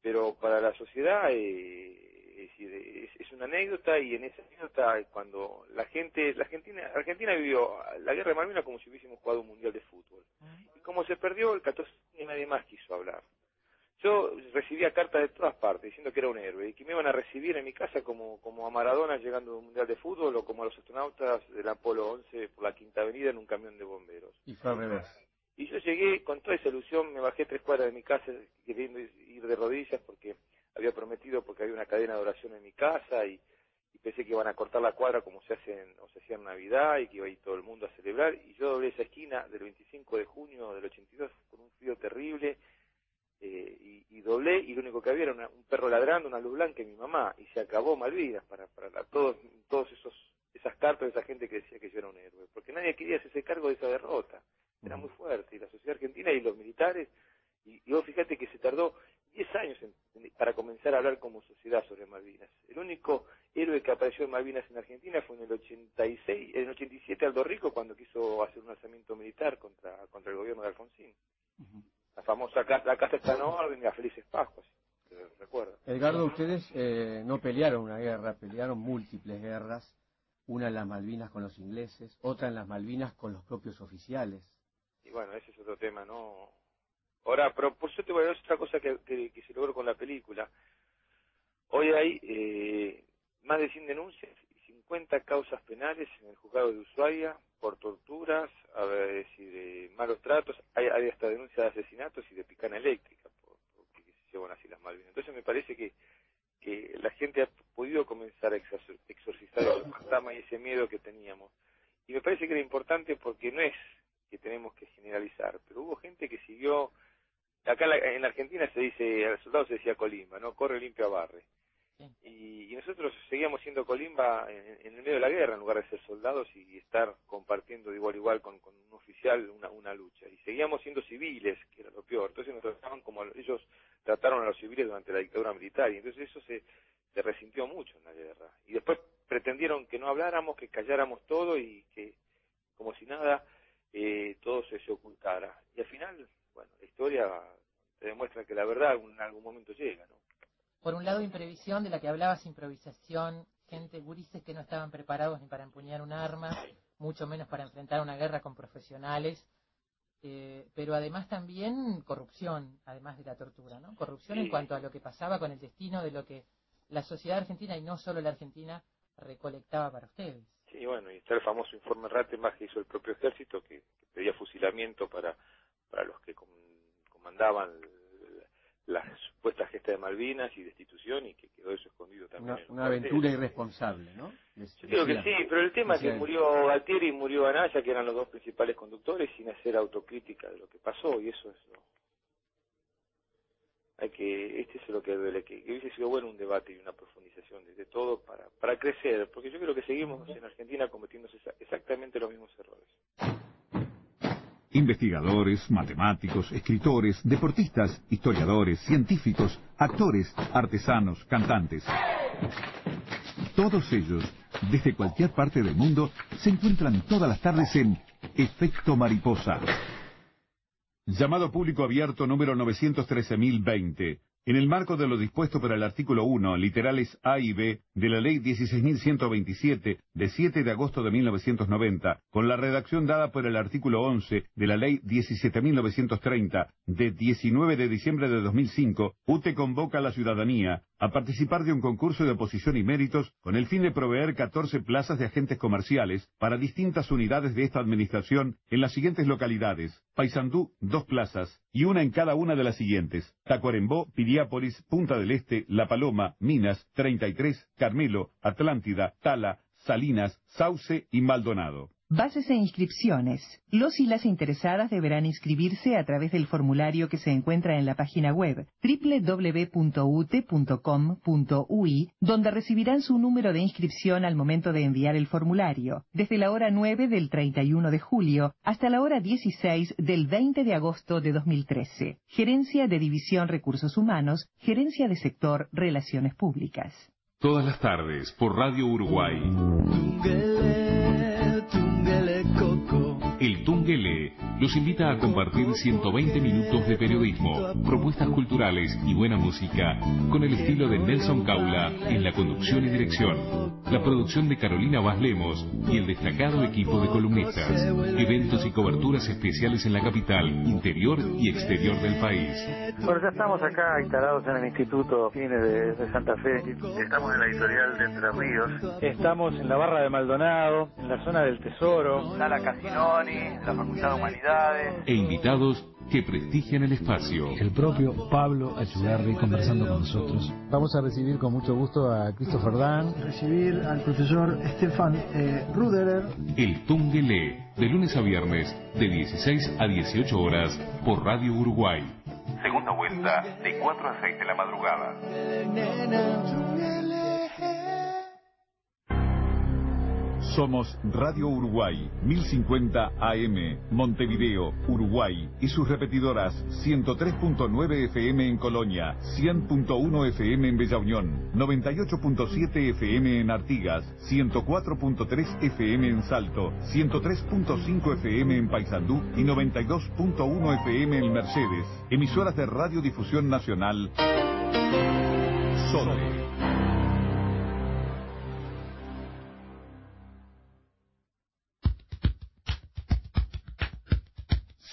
pero para la sociedad eh, es, decir, es, es una anécdota y en esa anécdota cuando la gente, la Argentina, Argentina vivió la guerra de Malvinas como si hubiésemos jugado un mundial de fútbol. Y como se perdió el 14 y nadie más quiso hablar. Yo recibía cartas de todas partes diciendo que era un héroe y que me iban a recibir en mi casa como, como a Maradona llegando a un mundial de fútbol o como a los astronautas del Apolo 11 por la Quinta Avenida en un camión de bomberos. Y fue al revés. Y yo llegué con toda esa ilusión, me bajé tres cuadras de mi casa queriendo ir de rodillas porque había prometido, porque había una cadena de oración en mi casa y, y pensé que iban a cortar la cuadra como se hace o se hacía en Navidad y que iba a ir todo el mundo a celebrar. Y yo doblé esa esquina del 25 de junio del 82 con un frío terrible eh, y, y, doblé y lo único que había era un perro ladrando, una luz blanca y mi mamá. Y se acabó Malvinas para, para todos, todos esos esas cartas de esa gente que decía que yo era un héroe, porque nadie quería hacerse cargo de esa derrota, era muy fuerte, y la sociedad argentina y los militares, y, y vos fíjate que se tardó 10 años para comenzar a hablar como sociedad sobre Malvinas. El único héroe que apareció en Malvinas en Argentina fue en el 86, en el 87 Aldo Rico cuando quiso hacer un lanzamiento militar contra, contra el gobierno de Alfonsín. La famosa la casa está en orden y las felices Pascuas, recuerdo. Edgardo, ustedes eh, no pelearon una guerra, pelearon múltiples guerras, una en las Malvinas con los ingleses, otra en las Malvinas con los propios oficiales. Bueno, ese es otro tema, ¿no? Ahora, pero por te voy a decir otra cosa que, que, se logró con la película. Hoy hay eh, más de 100 denuncias y 50 causas penales en el juzgado de Ushuaia por torturas, a ver, decir, de malos tratos, hay, hay, hasta denuncias de asesinatos y de picana eléctrica, por, porque se llevan así las Malvinas. Entonces me parece que, que la gente ha podido comenzar a exorcizar ese fantasma y ese miedo que teníamos. Y me parece que era importante porque no es que tenemos que generalizar, pero hubo gente que siguió acá en la Argentina se dice, al soldado se decía colimba, ¿no? Corre, limpia, barre. Y, y, nosotros seguíamos siendo colimba en, el medio de la guerra, en lugar de ser soldados y estar compartiendo de igual a igual con, con un oficial una, una, lucha. Y seguíamos siendo civiles, que era lo peor. Entonces nos trataban como ellos trataron a los civiles durante la dictadura militar. Y entonces eso se, se resintió mucho en la guerra. Y después pretendieron que no habláramos, que calláramos todo y que, como si nada, eh, todo se, se ocultara. Y al final, bueno, la historia te demuestra que la verdad en algún momento llega, ¿no? Por un lado, imprevisión, de la que hablabas, improvisación, gente, gurises que no estaban preparados ni para empuñar un arma, mucho menos para enfrentar una guerra con profesionales, eh, pero además también corrupción, además de la tortura, ¿no? Corrupción en cuanto a lo que pasaba con el destino de lo que la sociedad argentina, y no solo la argentina, recolectaba para ustedes. Sí, bueno, y está el famoso informe Rattenbach que hizo el propio ejército, que, que pedía fusilamiento para, para los que comandaban las supuestas gestas de Malvinas y destitución y que quedó eso escondido también. Una, aventura irresponsable, ¿no? Yo creo que sí, pero el tema es que murió Galtieri y murió Anaya, que eran los dos principales conductores, sin hacer autocrítica de lo que pasó y eso es lo... Hay que, este es lo que duele, que, hubiese sido bueno un debate y una profundización de, todo para, para crecer, porque yo creo que seguimos en Argentina cometiendo exactamente los mismos errores. Investigadores, matemáticos, escritores, deportistas, historiadores, científicos, actores, artesanos, cantantes. Todos ellos, desde cualquier parte del mundo, se encuentran todas las tardes en Efecto Mariposa. Llamado público abierto número 913.020 en el marco de lo dispuesto por el artículo 1, literales A y B, de la Ley 16.127, de 7 de agosto de 1990, con la redacción dada por el artículo 11 de la Ley 17.930, de 19 de diciembre de 2005, UTE convoca a la ciudadanía a participar de un concurso de oposición y méritos con el fin de proveer 14 plazas de agentes comerciales para distintas unidades de esta administración en las siguientes localidades. Paysandú, dos plazas, y una en cada una de las siguientes. Tacuarembó, Piriápolis, Punta del Este, La Paloma, Minas, 33, Carmelo, Atlántida, Tala, Salinas, Sauce y Maldonado. Bases e inscripciones. Los y las interesadas deberán inscribirse a través del formulario que se encuentra en la página web www.ute.com.ui, donde recibirán su número de inscripción al momento de enviar el formulario, desde la hora 9 del 31 de julio hasta la hora 16 del 20 de agosto de 2013. Gerencia de División Recursos Humanos, Gerencia de Sector Relaciones Públicas. Todas las tardes por Radio Uruguay. El Tunguele los invita a compartir 120 minutos de periodismo, propuestas culturales y buena música con el estilo de Nelson Caula en la conducción y dirección, la producción de Carolina Baslemos y el destacado equipo de columnistas, eventos y coberturas especiales en la capital, interior y exterior del país. Bueno, ya estamos acá instalados en el Instituto Cine de, Santa Fe, estamos en la editorial de Entre Ríos, estamos en la Barra de Maldonado, en la zona del Tesoro, Sala Casinoni, la Facultad de Humanidades e invitados que prestigian el espacio. El propio Pablo Achugarri conversando con nosotros. Vamos a recibir con mucho gusto a Christopher Dan. Recibir al profesor Stefan eh, Ruderer. El Tungelé, de lunes a viernes, de 16 a 18 horas, por Radio Uruguay. Segunda vuelta, de 4 a 6 de la madrugada. Somos Radio Uruguay, 1050 AM, Montevideo, Uruguay, y sus repetidoras 103.9 FM en Colonia, 100.1 FM en Bella Unión, 98.7 FM en Artigas, 104.3 FM en Salto, 103.5 FM en Paysandú y 92.1 FM en Mercedes. Emisoras de Radiodifusión Nacional. Sole.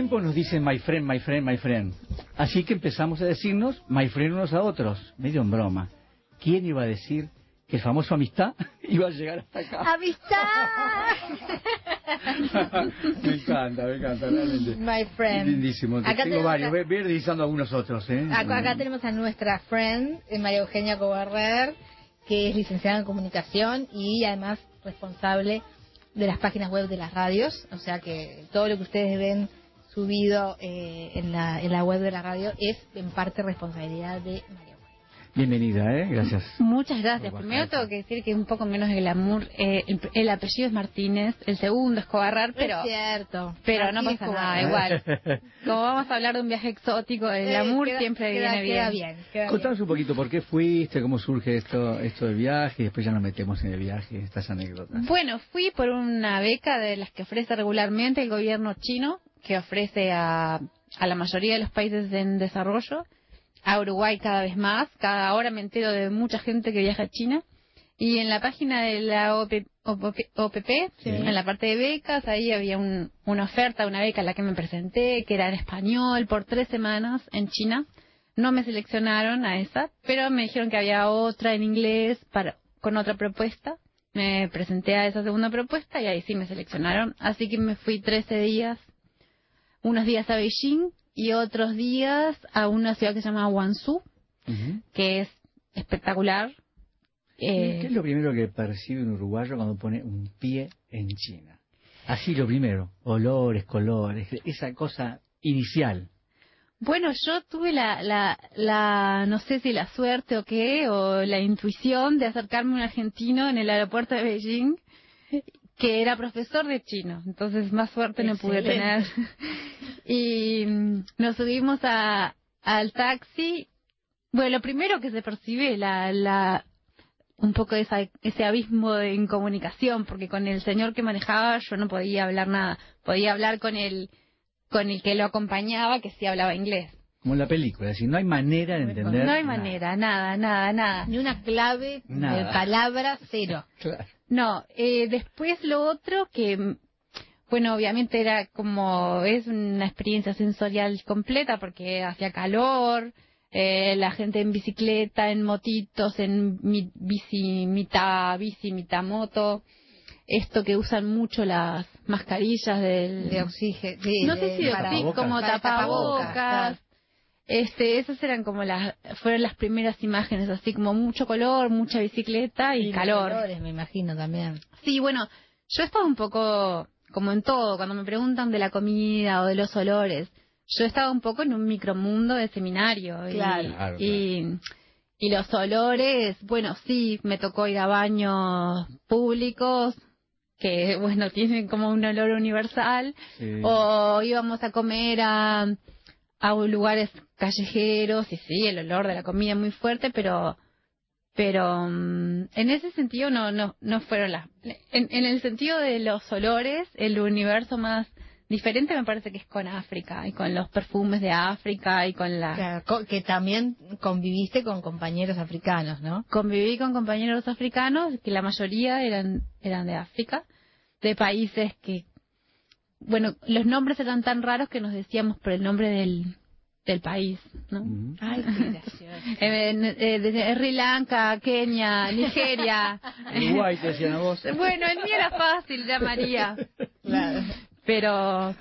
Tiempo nos dicen my friend, my friend, my friend. Así que empezamos a decirnos my friend unos a otros, medio en broma. ¿Quién iba a decir que el famoso amistad iba a llegar hasta acá? ¡Amistad! me encanta, me encanta, realmente. My friend. Lindísimo. Acá Tengo tenemos varios, una- voy a ir deslizando algunos otros, ¿eh? Acá, acá tenemos a nuestra friend, eh, María Eugenia Cobarrer, que es licenciada en comunicación y además responsable de las páginas web de las radios. O sea que todo lo que ustedes ven subido eh, en, la, en la web de la radio es en parte responsabilidad de María. Bienvenida, ¿eh? Gracias. Muchas gracias. Primero tengo que decir que un poco menos de glamour. eh, el, el apellido es Martínez, el segundo es Cobarrar, pero, es cierto. pero no pasa nada, igual. Como vamos a hablar de un viaje exótico, el Eh, glamour queda- siempre queda- viene queda bien. bien. Contanos un poquito por qué fuiste, cómo surge esto, esto del viaje, y después ya nos metemos en el viaje, estas anécdotas. Bueno, fui por una beca de las que ofrece regularmente el gobierno chino, que ofrece a, a la mayoría de los países en desarrollo, a Uruguay cada vez más. Cada hora me entero de mucha gente que viaja a China. Y en la página de la OP OPP, OPP, en la parte de becas, ahí había un- una oferta, una beca a la que me presenté, que era en español, por tres semanas en China. No me seleccionaron a esa, pero me dijeron que había otra en inglés para, con otra propuesta. Me presenté a esa segunda propuesta y ahí sí me seleccionaron. Así que me fui 13 días, unos días a Beijing y otros días a una ciudad que se llama Guangzhou, que es espectacular. Eh, ¿Qué es lo primero que percibe un uruguayo cuando pone un pie en China? Así lo primero, olores, colores, esa cosa inicial. Bueno, yo tuve la, la, la, no sé si la suerte o qué, o la intuición de acercarme a un argentino en el aeropuerto de Beijing que era profesor de chino. Entonces, más suerte no pude tener. Y mm, nos subimos a, al taxi. Bueno, lo primero que se percibe, la, la, un poco esa, ese abismo de incomunicación, porque con el señor que manejaba yo no podía hablar nada. Podía hablar con el con el que lo acompañaba que sí hablaba inglés. Como en la película, es decir, no hay manera de entender. No hay nada. manera, nada, nada, nada. Ni una clave Nada. de palabra, cero. Claro. No, eh, después lo otro que, mm, bueno, obviamente era como, es una experiencia sensorial completa porque hacía calor, eh, la gente en bicicleta, en motitos, en mi- bici, mitad bici, mitad moto, esto que usan mucho las mascarillas del... De oxígeno. no sé si de para- oxígeno, como para tapabocas. Este, esas eran como las, fueron las primeras imágenes, así como mucho color, mucha bicicleta y, Y los calor. olores, me imagino también. Sí, bueno, yo estaba un poco como en todo, cuando me preguntan de la comida o de los olores, yo estaba un poco en un micromundo de seminario. y- Claro. Claro, y, y los olores, bueno, sí, me tocó ir a baños públicos que, bueno, tienen como un olor universal, Sí. o íbamos a comer a, a lugares callejeros, y sí, el olor de la comida muy fuerte, pero pero mm, en ese sentido no no no fueron las en, en el sentido de los olores el universo más diferente me parece que es con África y con los perfumes de África y con la Claro, que también conviviste con compañeros africanos, ¿no? conviví con compañeros africanos que la mayoría eran eran de África de países que bueno los nombres eran tan raros que nos decíamos por el nombre del del país no Ay, qué gracioso. Eh, eh, de Sri Lanka, Kenia, Nigeria. Uruguay, te decían a vos. Bueno, el mío era fácil, ya María. Pero,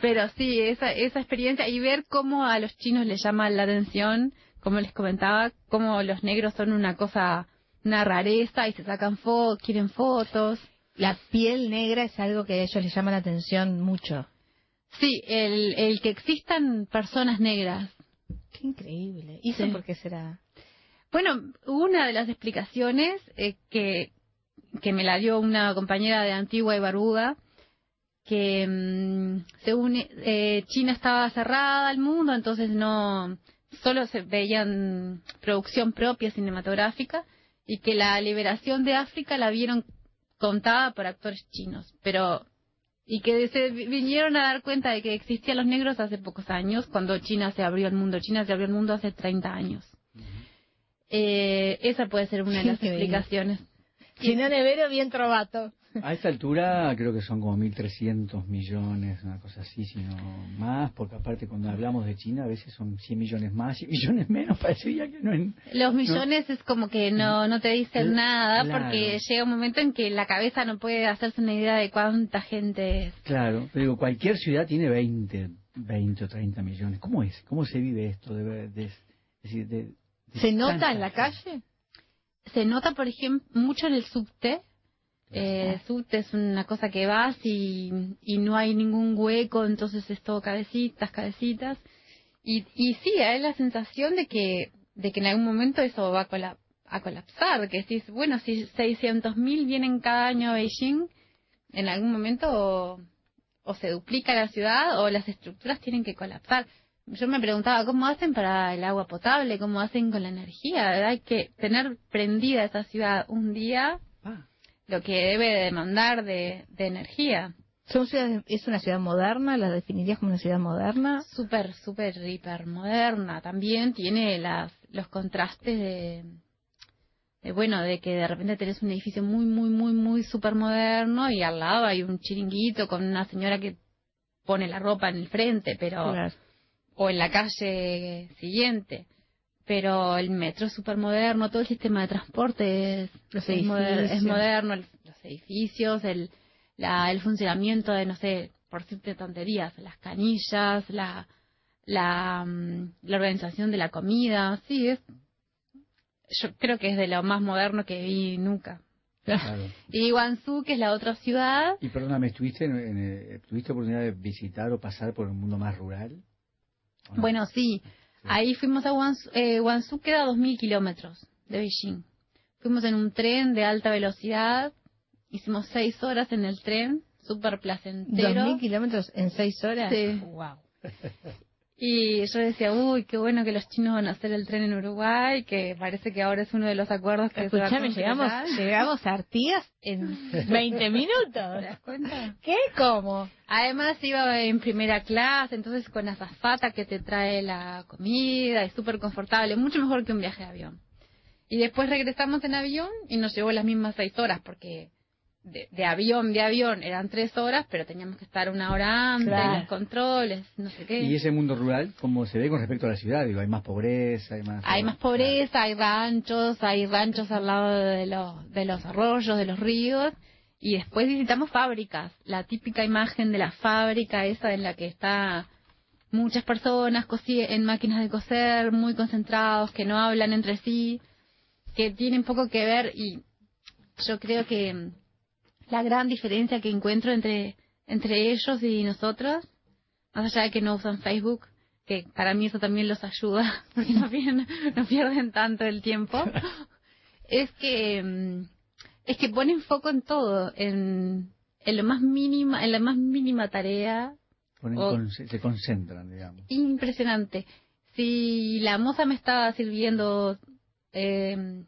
pero sí, esa, esa experiencia y ver cómo a los chinos les llama la atención, como les comentaba, cómo los negros son una cosa, una rareza y se sacan fotos, quieren fotos. La piel negra es algo que a ellos les llama la atención mucho. Sí, el, el que existan personas negras. Qué increíble. ¿Y eso Sí. por qué será? Bueno, una de las explicaciones eh, que, que me la dio una compañera de Antigua y Barbuda, que mm, según eh, China estaba cerrada al mundo, entonces no solo se veían producción propia cinematográfica y que la liberación de África la vieron contada por actores chinos, pero y que se vi- vinieron a dar cuenta de que existían los negros hace pocos años, cuando China se abrió al mundo. China se abrió al mundo hace 30 años. Eh, esa puede ser una de las explicaciones. No nevero, bien trovato. A esta altura creo que son como 1.300 millones, una cosa así, sino más, porque aparte cuando hablamos de China a veces son 100 millones más y millones menos, parecería que no en... Los millones es como que no, no te dicen nada claro. porque llega un momento en que la cabeza no puede hacerse una idea de cuánta gente es. Claro, pero digo, cualquier ciudad tiene 20, 20 o 30 millones. ¿Cómo es? ¿Cómo se vive esto? De, de- de- de ¿Se nota en la calle? Se nota, por ejemplo, mucho en el subte. Eh, subte es una cosa que vas y, y no hay ningún hueco, entonces es todo cabecitas, cabecitas. Y, y sí, hay la sensación de que, de que en algún momento eso va a, cola- a colapsar, que decís, bueno, si 600.000 vienen cada año a Beijing, en algún momento o, o se duplica la ciudad o las estructuras tienen que colapsar. Yo me preguntaba cómo hacen para el agua potable, cómo hacen con la energía. Hay que tener prendida esa ciudad un día, lo que debe demandar de, de energía. ¿Son ciudades- ¿Es una ciudad moderna? ¿La definirías como una ciudad moderna? Súper, súper, hiper moderna. También tiene las, los contrastes de, de, bueno, de que de repente tenés un edificio muy, muy, muy, muy súper moderno y al lado hay un chiringuito con una señora que pone la ropa en el frente, pero Claro. o en la calle siguiente. Pero el metro es súper moderno, todo el sistema de transporte es, Los es, moder- es edificios. moderno, el- los edificios, el, la, el funcionamiento de, no sé, por decirte tonterías, las canillas, la, la, mm, la organización de la comida, sí, es, yo creo que es de lo más moderno que vi nunca. Claro. Y Guangzhou, que es la otra ciudad, Y perdóname, ¿estuviste en, en, eh, ¿tuviste oportunidad de visitar o pasar por un mundo más rural? Bueno, sí. Ahí fuimos a Guangzhou. Eh, Guangzhou queda a 2.000 kilómetros de Beijing. Fuimos en un tren de alta velocidad. Hicimos seis horas en el tren, súper placentero. ¿Dos mil kilómetros en seis horas? Sí. Wow. Y yo decía, uy, qué bueno que los chinos van a hacer el tren en Uruguay, que parece que ahora es uno de los acuerdos que se va a Escuchame, llegamos, llegamos a Artigas en 20 minutos. ¿Te das cuenta? ¿Qué? ¿Cómo? Además iba en primera clase, entonces con la azafata que te trae la comida, es súper confortable, mucho mejor que un viaje de avión. Y después regresamos en avión y nos llevó las mismas seis horas, porque de, de avión, de avión eran tres horas, pero teníamos que estar una hora antes, Claro. los controles, no sé qué. Y ese mundo rural, ¿cómo se ve con respecto a la ciudad? Digo, hay más pobreza, hay más... Hay más pobreza, hay ranchos, hay ranchos al lado de los, de los arroyos, de los ríos, y después visitamos fábricas. La típica imagen de la fábrica, esa en la que está muchas personas en máquinas de coser, muy concentrados, que no hablan entre sí, que tienen poco que ver, y yo creo que la gran diferencia que encuentro entre, entre ellos y nosotros, más allá de que no usan Facebook, que para mí eso también los ayuda, porque no pierden, no pierden tanto el tiempo, es que es que ponen foco en todo, en, en lo más mínima, en la más mínima tarea, Ponen o- con- se, se concentran, digamos. impresionante. Si la moza me estaba sirviendo eh,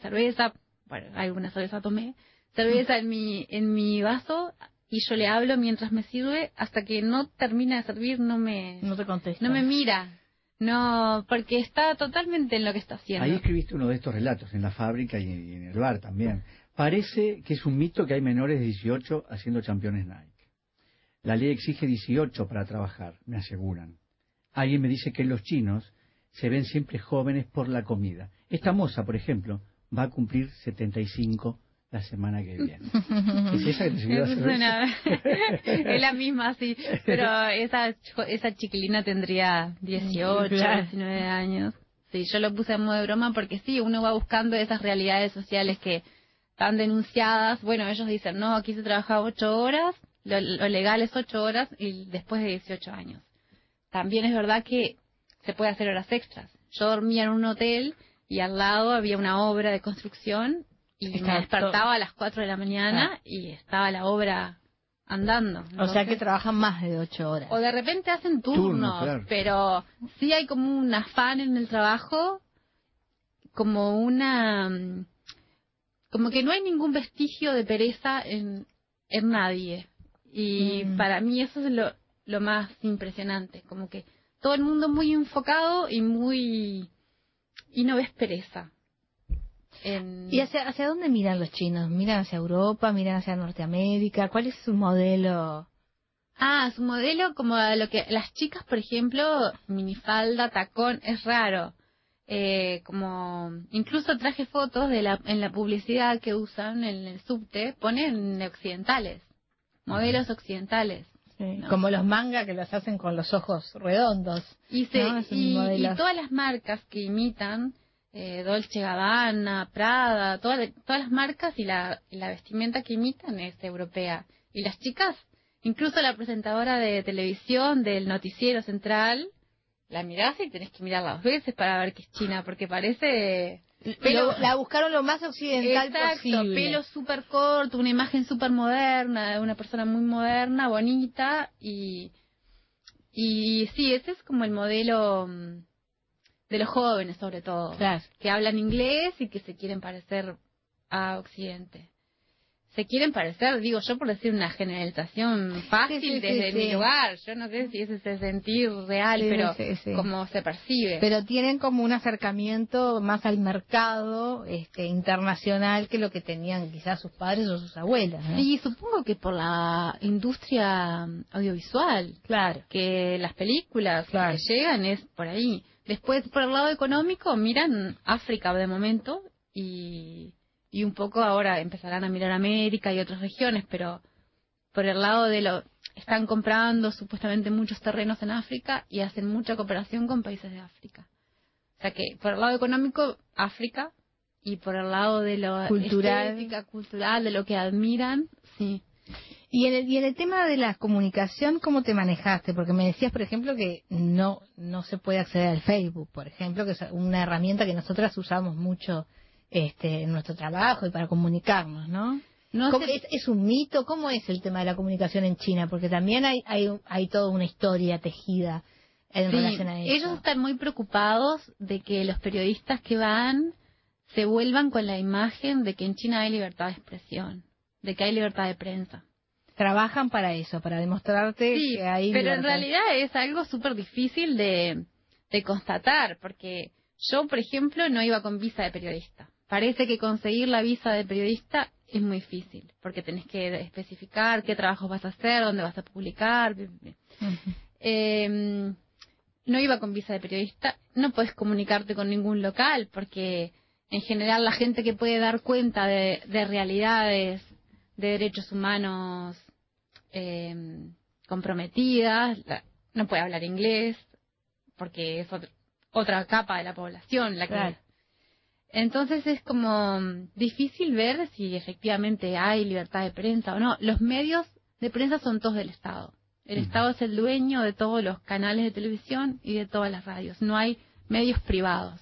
cerveza, bueno, alguna cerveza tomé, cerveza en mi, en mi vaso y yo le hablo mientras me sirve, hasta que no termina de servir no me, No te contesta. no me mira. No, porque está totalmente en lo que está haciendo. Ahí escribiste uno de estos relatos, en la fábrica y, y en el bar también. Parece que es un mito que hay menores de 18 haciendo campeones Nike. La ley exige 18 para trabajar, me aseguran. Alguien me dice que los chinos se ven siempre jóvenes por la comida. Esta moza, por ejemplo, va a cumplir 75 la semana que viene. ¿Es esa que te sirvió la Eso cerveza? suena- es la misma, sí. Pero esa, esa chiquilina tendría 18, Claro. 19 años. Sí, yo lo puse en modo de broma porque sí, uno va buscando esas realidades sociales que están denunciadas. Bueno, ellos dicen, no, aquí se trabaja 8 horas, lo, lo legal es 8 horas y después de 18 años. También es verdad que se puede hacer horas extras. Yo dormía en un hotel y al lado había una obra de construcción y me despertaba a las 4 de la mañana Ah. y estaba la obra andando. O sea que trabajan más de 8 horas. o de repente hacen turnos, Turno, claro. pero sí hay como un afán en el trabajo, como una... como que no hay ningún vestigio de pereza en, en nadie. Y Mm. para mí eso es lo, lo más impresionante, como que todo el mundo muy enfocado y muy... y no ves pereza. En- ¿Y hacia, hacia dónde miran los chinos? ¿Miran hacia Europa? ¿Miran hacia Norteamérica? ¿Cuál es su modelo? Ah, su modelo como a lo que las chicas, por ejemplo, minifalda, tacón, es raro. Eh, como incluso traje fotos de la en la publicidad que usan en el subte, ponen occidentales, modelos occidentales. ¿no? Como los manga que los hacen con los ojos redondos. Y, se- y todas las marcas que imitan, eh, Dolce Gabbana, Prada, todas, todas las marcas y la, y la vestimenta que imitan es europea. Y las chicas, incluso la presentadora de televisión del noticiero central, la mirás y tenés que mirarla dos veces para ver que es china, porque parece... Lo- la buscaron lo más occidental Exacto, posible. pelo súper corto, una imagen súper moderna, de una persona muy moderna, bonita, y, y sí, ese es como el modelo mm, de los jóvenes sobre todo, que hablan inglés y que se quieren parecer a Occidente. Se quieren parecer, digo yo por decir una generalización fácil Sí, sí, sí, desde sí. mi lugar, yo no sé si ese es el sentir real, pero como se percibe. Pero tienen como un acercamiento más al mercado este, internacional que lo que tenían quizás sus padres o sus abuelas. ¿no? Sí, supongo que por la industria audiovisual. Claro. Que las películas que llegan es por ahí. Después, por el lado económico, miran África de momento y, y un poco ahora empezarán a mirar América y otras regiones, pero por el lado de lo... Están comprando supuestamente muchos terrenos en África y hacen mucha cooperación con países de África. O sea que por el lado económico, África, y por el lado de lo Cultural. estética, cultural, de lo que admiran, sí. Y en, el, y en el tema de la comunicación, ¿cómo te manejaste? Porque me decías, por ejemplo, que no no se puede acceder al Facebook, por ejemplo, que es una herramienta que nosotras usamos mucho este, en nuestro trabajo y para comunicarnos, ¿no? No ¿Cómo- se- es, es un mito? ¿Cómo es el tema de la comunicación en China? Porque también hay, hay, hay toda una historia tejida en Sí, relación a eso. ellos están muy preocupados de que los periodistas que van se vuelvan con la imagen de que en China hay libertad de expresión, de que hay libertad de prensa. Trabajan para eso, para demostrarte Sí, que hay pero en realidad es algo súper difícil de, de constatar, porque yo, por ejemplo, no iba con visa de periodista. Parece que conseguir la visa de periodista es muy difícil, porque tenés que especificar qué trabajos vas a hacer, dónde vas a publicar. Eh, no iba con visa de periodista, no puedes comunicarte con ningún local, porque en general la gente que puede dar cuenta de, de realidades de derechos humanos eh, comprometidas, la- no puede hablar inglés, porque es otro- otra capa de la población la que... Claro. Entonces es como difícil ver si efectivamente hay libertad de prensa o no. Los medios de prensa son todos del Estado. El Estado es el dueño de todos los canales de televisión y de todas las radios. No hay medios privados.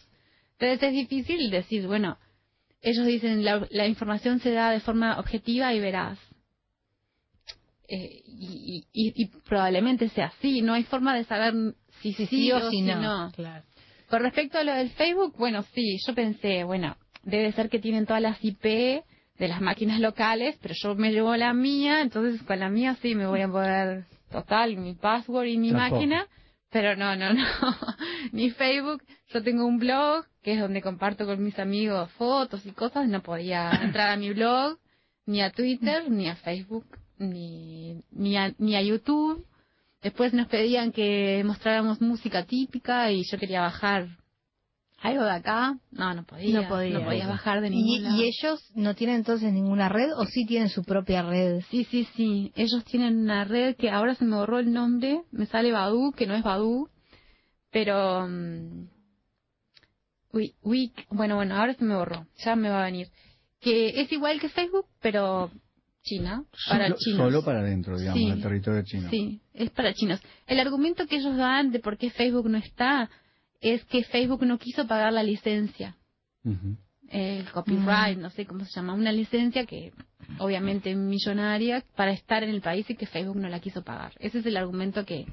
Entonces es difícil decir, bueno, ellos dicen la, la información se da de forma objetiva y veraz. Eh, y, y- y- y probablemente sea así. No hay forma de saber si sí, o, si no. Claro. Con respecto a lo del Facebook, bueno, sí, yo pensé, bueno, debe ser que tienen todas las IP de las máquinas locales, pero yo me llevo la mía, entonces con la mía sí me voy a poder, total, mi password y mi Tampoco. máquina, pero no, no, no, ni Facebook, yo tengo un blog, que es donde comparto con mis amigos fotos y cosas, no podía entrar a mi blog, ni a Twitter, ni a Facebook, ni, ni, a, ni a YouTube. Después nos pedían que mostráramos música típica y yo quería bajar algo de acá. No, no podía. No podía. No podía bajar de ¿Y, ningún lado. y ellos no tienen entonces ninguna red o sí tienen su propia red? Sí, sí, sí. Ellos tienen una red que ahora se me borró el nombre. Me sale Badu, que no es Badu. Pero... mm, Uy, uy, bueno, bueno, ahora se me borró. Ya me va a venir. Que es igual que Facebook, pero China. Para solo, chinos. solo para adentro, digamos, Sí. del territorio chino. Sí, es para chinos. El argumento que ellos dan de por qué Facebook no está es que Facebook no quiso pagar la licencia, el copyright, no sé cómo se llama, una licencia que obviamente millonaria para estar en el país y que Facebook no la quiso pagar. Ese es el argumento que,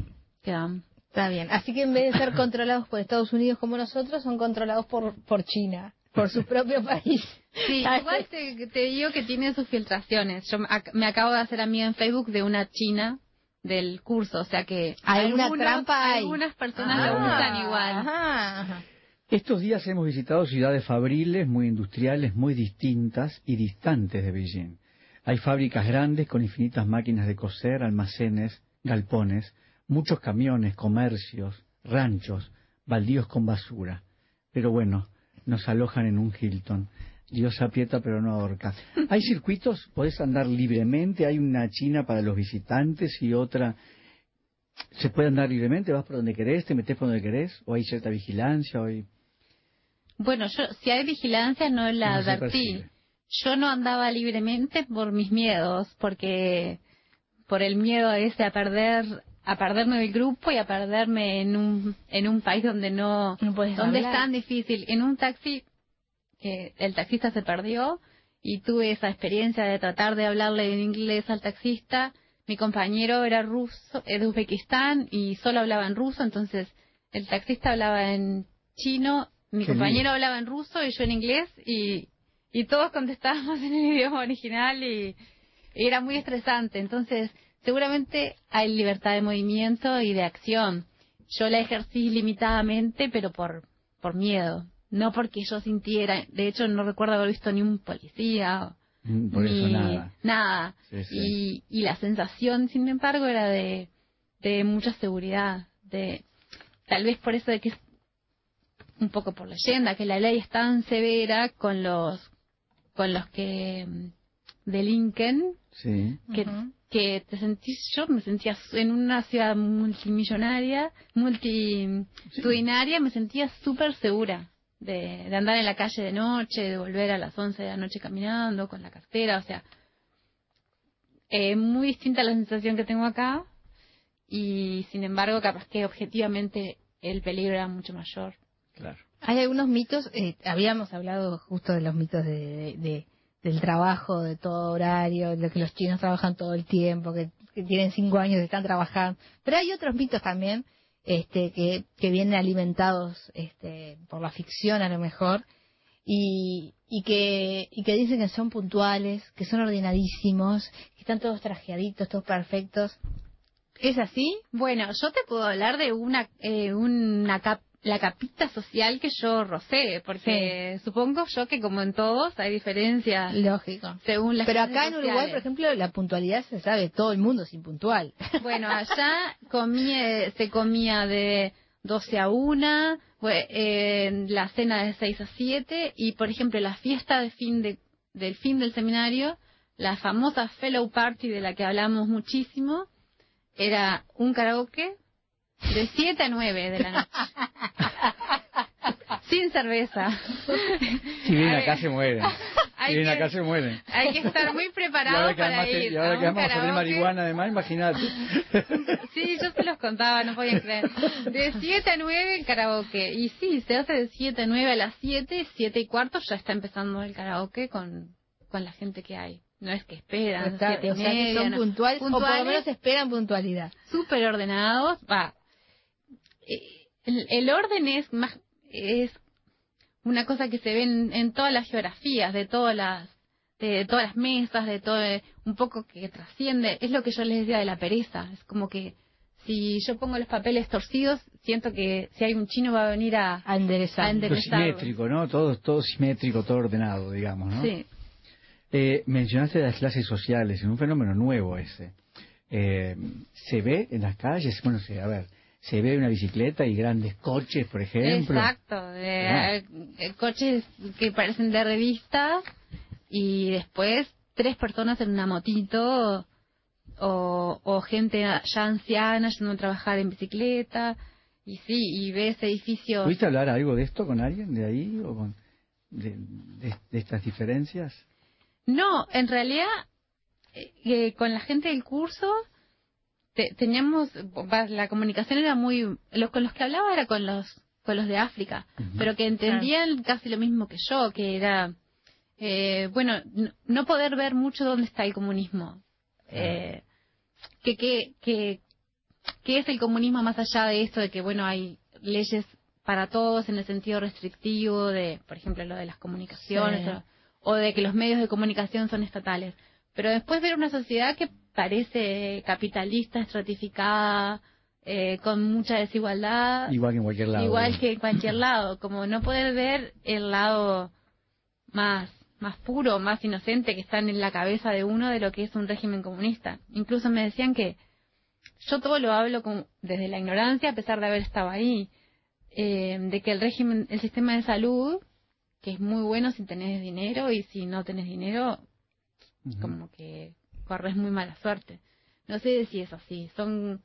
que dan. Está bien. Así que en vez de ser controlados por Estados Unidos como nosotros, son controlados por, por China, por su propio país. Sí, igual te, te digo que tiene sus filtraciones. Yo me acabo de hacer amiga en Facebook de una china del curso, o sea que Alguna algunos- trampa hay. algunas personas Ah, lo usan igual. Ajá. Estos días hemos visitado ciudades fabriles, muy industriales, muy distintas y distantes de Beijing. Hay fábricas grandes con infinitas máquinas de coser, almacenes, galpones, muchos camiones, comercios, ranchos, baldíos con basura. Pero bueno, nos alojan en un Hilton. Dios aprieta pero no ahorca. ¿Hay circuitos? ¿Podés andar libremente? ¿Hay una China para los visitantes y otra? ¿Se puede andar libremente? ¿Vas por donde querés? ¿Te metes por donde querés? ¿O hay cierta vigilancia? ¿O hay... Bueno, yo si hay vigilancia no la No advertí. Yo no andaba libremente por mis miedos, porque por el miedo ese a perder a perderme del grupo y a perderme en un en un país donde no, donde es tan difícil. En un taxi que el taxista se perdió y tuve esa experiencia de tratar de hablarle en inglés al taxista. Mi compañero era ruso, es de Uzbekistán y solo hablaba en ruso, entonces el taxista hablaba en chino, mi Qué compañero hablaba en ruso y yo en inglés y, y todos contestábamos en el idioma original y, y era muy estresante. Entonces, seguramente hay libertad de movimiento y de acción. Yo la ejercí limitadamente, pero por, por miedo, no porque yo sintiera. De hecho, no recuerdo haber visto ni un policía. Mm, Por ni eso nada. nada. Sí, sí. Y, y la sensación, sin embargo, era de, de mucha seguridad. de Tal vez por eso de que es un poco por leyenda, que la ley es tan severa con los con los que mm, delinquen Sí. que, que te sentís, yo me sentía en una ciudad multimillonaria, multitudinaria, me sentía súper segura de, de andar en la calle de noche, de volver a las 11 de la noche caminando con la cartera, o sea, eh, muy distinta la sensación que tengo acá y sin embargo capaz que objetivamente el peligro era mucho mayor. Claro. Hay algunos mitos, eh, habíamos hablado justo de los mitos de, de- del trabajo, de todo horario, de que los chinos trabajan todo el tiempo, que, que tienen cinco años y están trabajando. Pero hay otros mitos también este, que, que vienen alimentados este, por la ficción a lo mejor, y, y, que, y que dicen que son puntuales, que son ordenadísimos, que están todos trajeaditos, todos perfectos. ¿Es así? Bueno, yo te puedo hablar de una, eh, una la capita social que yo rocé, porque supongo yo que como en todos hay diferencias. Lógico. Según las Pero acá en Uruguay, por ejemplo, la puntualidad se sabe, todo el mundo es impuntual. Bueno, allá comía, se comía de 12 a 1, fue, eh, la cena de 6 a 7 y, por ejemplo, la fiesta de fin de, del fin del seminario, la famosa fellow party de la que hablamos muchísimo, era un karaoke de 7 a 9 de la noche. Sin cerveza. Si vienen acá se mueren. hay Si vienen que- acá se mueren. Hay que estar muy preparado que para ir y ahora que vamos a tener karaoke. marihuana además, imagínate. Sí, yo se los contaba, no podían creer. De 7 a 9 el karaoke. Y sí, se hace de 7 a 9 a las 7, 7 y cuarto ya está empezando el karaoke con, con la gente que hay. No es que esperan, Está- 7 y o sea, que media, son no. puntuales, o por lo menos esperan puntualidad. Súper ordenados. Va. Eh, El, el orden es más, es una cosa que se ve en, en todas las geografías, de todas las, de todas las mesas, de todo, un poco que trasciende. Es lo que yo les decía de la pereza. Es como que si yo pongo los papeles torcidos, siento que si hay un chino va a venir a, a enderezar. a simétrico, ¿no? Todo, todo simétrico, todo ordenado, digamos, ¿no? Sí. Eh, mencionaste las clases sociales, es un fenómeno nuevo ese. Eh, se ve en las calles, bueno, se, a ver, se ve una bicicleta y grandes coches, por ejemplo. Exacto, de, eh, coches que parecen de revista y después tres personas en una motito o, o gente ya anciana yendo a trabajar en bicicleta y sí, y ves edificios... ¿Pudiste hablar algo de esto con alguien de ahí o con, de, de- de estas diferencias? No, en realidad eh, eh, con la gente del curso te- teníamos va, la comunicación era muy los con los que hablaba era con los con los de África, pero que entendían casi lo mismo que yo, que era eh, bueno no poder ver mucho dónde está el comunismo, eh, que que que qué es el comunismo más allá de esto de que bueno hay leyes para todos en el sentido restrictivo de por ejemplo lo de las comunicaciones Sí. o, o de que los medios de comunicación son estatales. Pero después ver una sociedad que parece capitalista estratificada eh, con mucha desigualdad Igual que en cualquier lado. igual ¿no? que en cualquier lado como no poder ver el lado más más puro más inocente que está en la cabeza de uno de lo que es un régimen comunista incluso me decían que yo todo lo hablo con- desde la ignorancia a pesar de haber estado ahí eh, de que el régimen el sistema de salud que es muy bueno si tenés dinero y si no tenés dinero como que corres muy mala suerte. No sé si es así. Son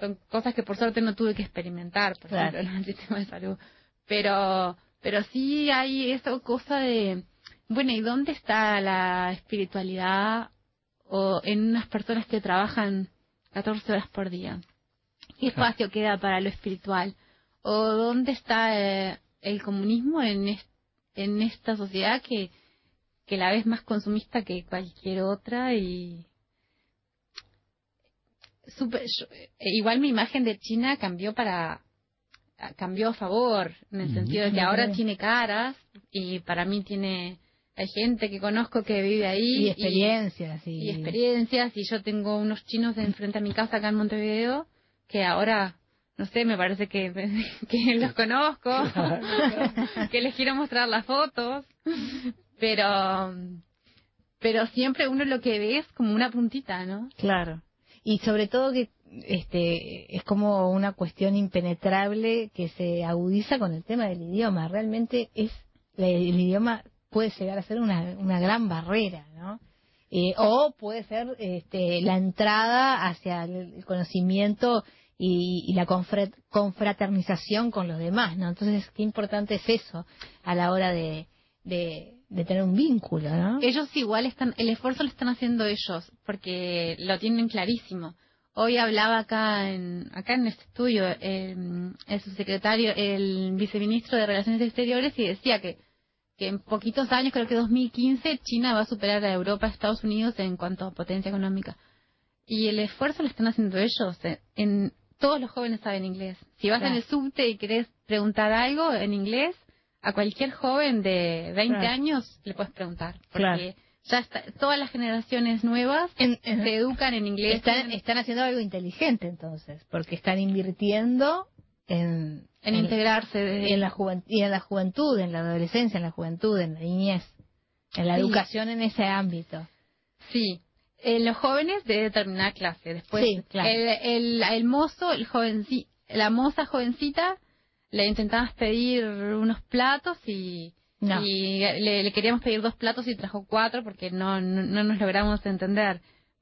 son cosas que por suerte no tuve que experimentar por Claro. ejemplo en el sistema de salud. Pero pero sí hay esa cosa de bueno y dónde está la espiritualidad o en unas personas que trabajan 14 horas por día. Qué espacio queda para lo espiritual o dónde está eh, el comunismo en es- en esta sociedad que que la ves más consumista que cualquier otra y Súper- yo- eh, igual mi imagen de China cambió para a- cambió a favor en el sentido de que Ah, ahora tiene caras y para mí tiene hay gente que conozco que vive ahí Y experiencias, y- y experiencias y yo tengo unos chinos de enfrente a mi casa acá en Montevideo que ahora no sé me parece que, que los conozco que les quiero mostrar las fotos pero pero siempre uno lo que ve es como una puntita no Claro. Y sobre todo que este es como una cuestión impenetrable que se agudiza con el tema del idioma. Realmente es el idioma puede llegar a ser una, una gran barrera, ¿no? Eh, o puede ser este, la entrada hacia el conocimiento y, y la confra- confraternización con los demás, ¿no? Entonces, qué importante es eso a la hora de, de, de tener un vínculo, ¿no? ellos igual están el esfuerzo lo están haciendo ellos porque lo tienen clarísimo hoy hablaba acá en acá en este estudio el, el subsecretario el viceministro de relaciones exteriores y decía que que en poquitos años creo que 2015 China va a superar a Europa a Estados Unidos en cuanto a potencia económica y el esfuerzo lo están haciendo ellos eh, en todos los jóvenes saben inglés. Si vas Claro. en el subte y querés preguntar algo en inglés, a cualquier joven de 20 Claro. años le puedes preguntar. Porque Claro. ya está, todas las generaciones nuevas se educan en inglés. Están, están haciendo algo inteligente entonces, porque están invirtiendo en, En integrarse en la juventud, y en la juventud, en la adolescencia, en la juventud, en la niñez, en la Sí. educación en ese ámbito. Sí, en los jóvenes de determinada clase. Después, Sí, claro. el, el, el mozo, el jovenci- la moza jovencita, le intentabas pedir unos platos y, No. y le, le queríamos pedir dos platos y trajo cuatro porque no, no, no nos logramos entender.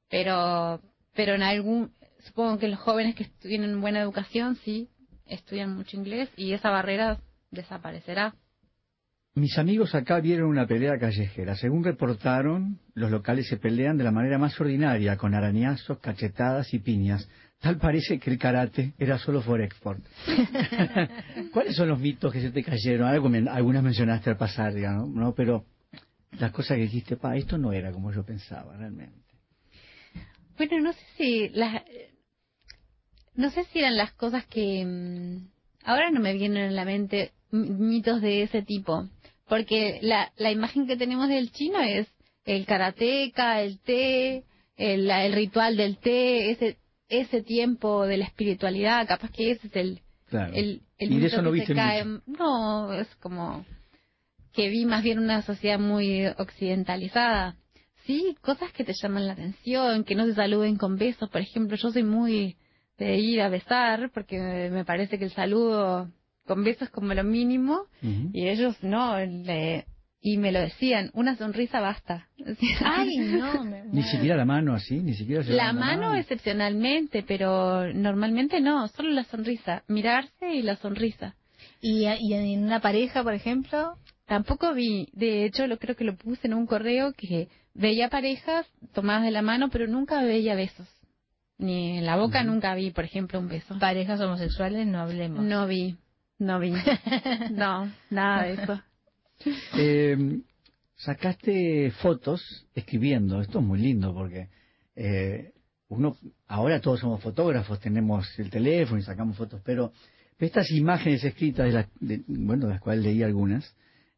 Pero, pero en algún, supongo que los jóvenes que tienen buena educación, sí, estudian mucho inglés y esa barrera desaparecerá. Mis amigos acá vieron una pelea callejera. Según reportaron, los locales se pelean de la manera más ordinaria, con arañazos, cachetadas y piñas. Tal parece que el karate era solo for export. ¿Cuáles son los mitos que se te cayeron? Algo algunas mencionaste al pasar, digamos, ¿no? Pero las cosas que dijiste, pa, esto no era como yo pensaba realmente. Bueno, no sé si las no sé si eran las cosas que mm, ahora no me vienen a la mente mitos de ese tipo, porque la, la imagen que tenemos del chino es el karateca, el té, el, el ritual del té, ese ese tiempo de la espiritualidad, capaz que ese es el Claro. el, el y de eso no viste cae. mucho. No, es como que vi más bien una sociedad muy occidentalizada. Sí, cosas que te llaman la atención, que no se saluden con besos. Por ejemplo, yo soy muy de ir a besar porque me parece que el saludo con besos es como lo mínimo y ellos no. le- y me lo decían, una sonrisa basta. Ay, no, me Ni siquiera la mano así, ni siquiera se La mano excepcionalmente, pero normalmente no, solo la sonrisa. Mirarse y la sonrisa. ¿Y, y en una pareja, por ejemplo? Tampoco vi, de hecho lo creo que lo puse en un correo que veía parejas tomadas de la mano, pero nunca veía besos. Ni en la boca nunca vi, por ejemplo, un beso. Parejas homosexuales no hablemos. No vi, no vi. no, nada de eso. Eh, sacaste fotos escribiendo. Esto es muy lindo porque eh, uno ahora todos somos fotógrafos, tenemos el teléfono y sacamos fotos, pero estas imágenes escritas, de las, de- bueno, de las cuales leí algunas,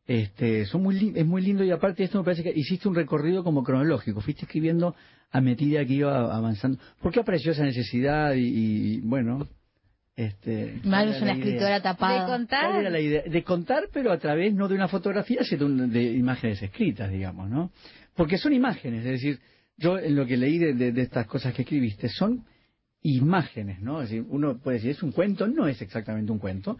este, son muy es muy lindo y aparte esto me parece que hiciste un recorrido como cronológico, fuiste escribiendo a medida que iba avanzando. ¿Por qué apareció esa necesidad y, bueno, este, Maru es una escritora tapada. De contar. ¿Cuál era la idea? De contar, pero a través no de una fotografía, sino de, un- de imágenes escritas, digamos, ¿no? Porque son imágenes, es decir, yo en lo que leí de, de- de estas cosas que escribiste, son imágenes, ¿no? Es decir, uno puede decir, es un cuento, no es exactamente un cuento,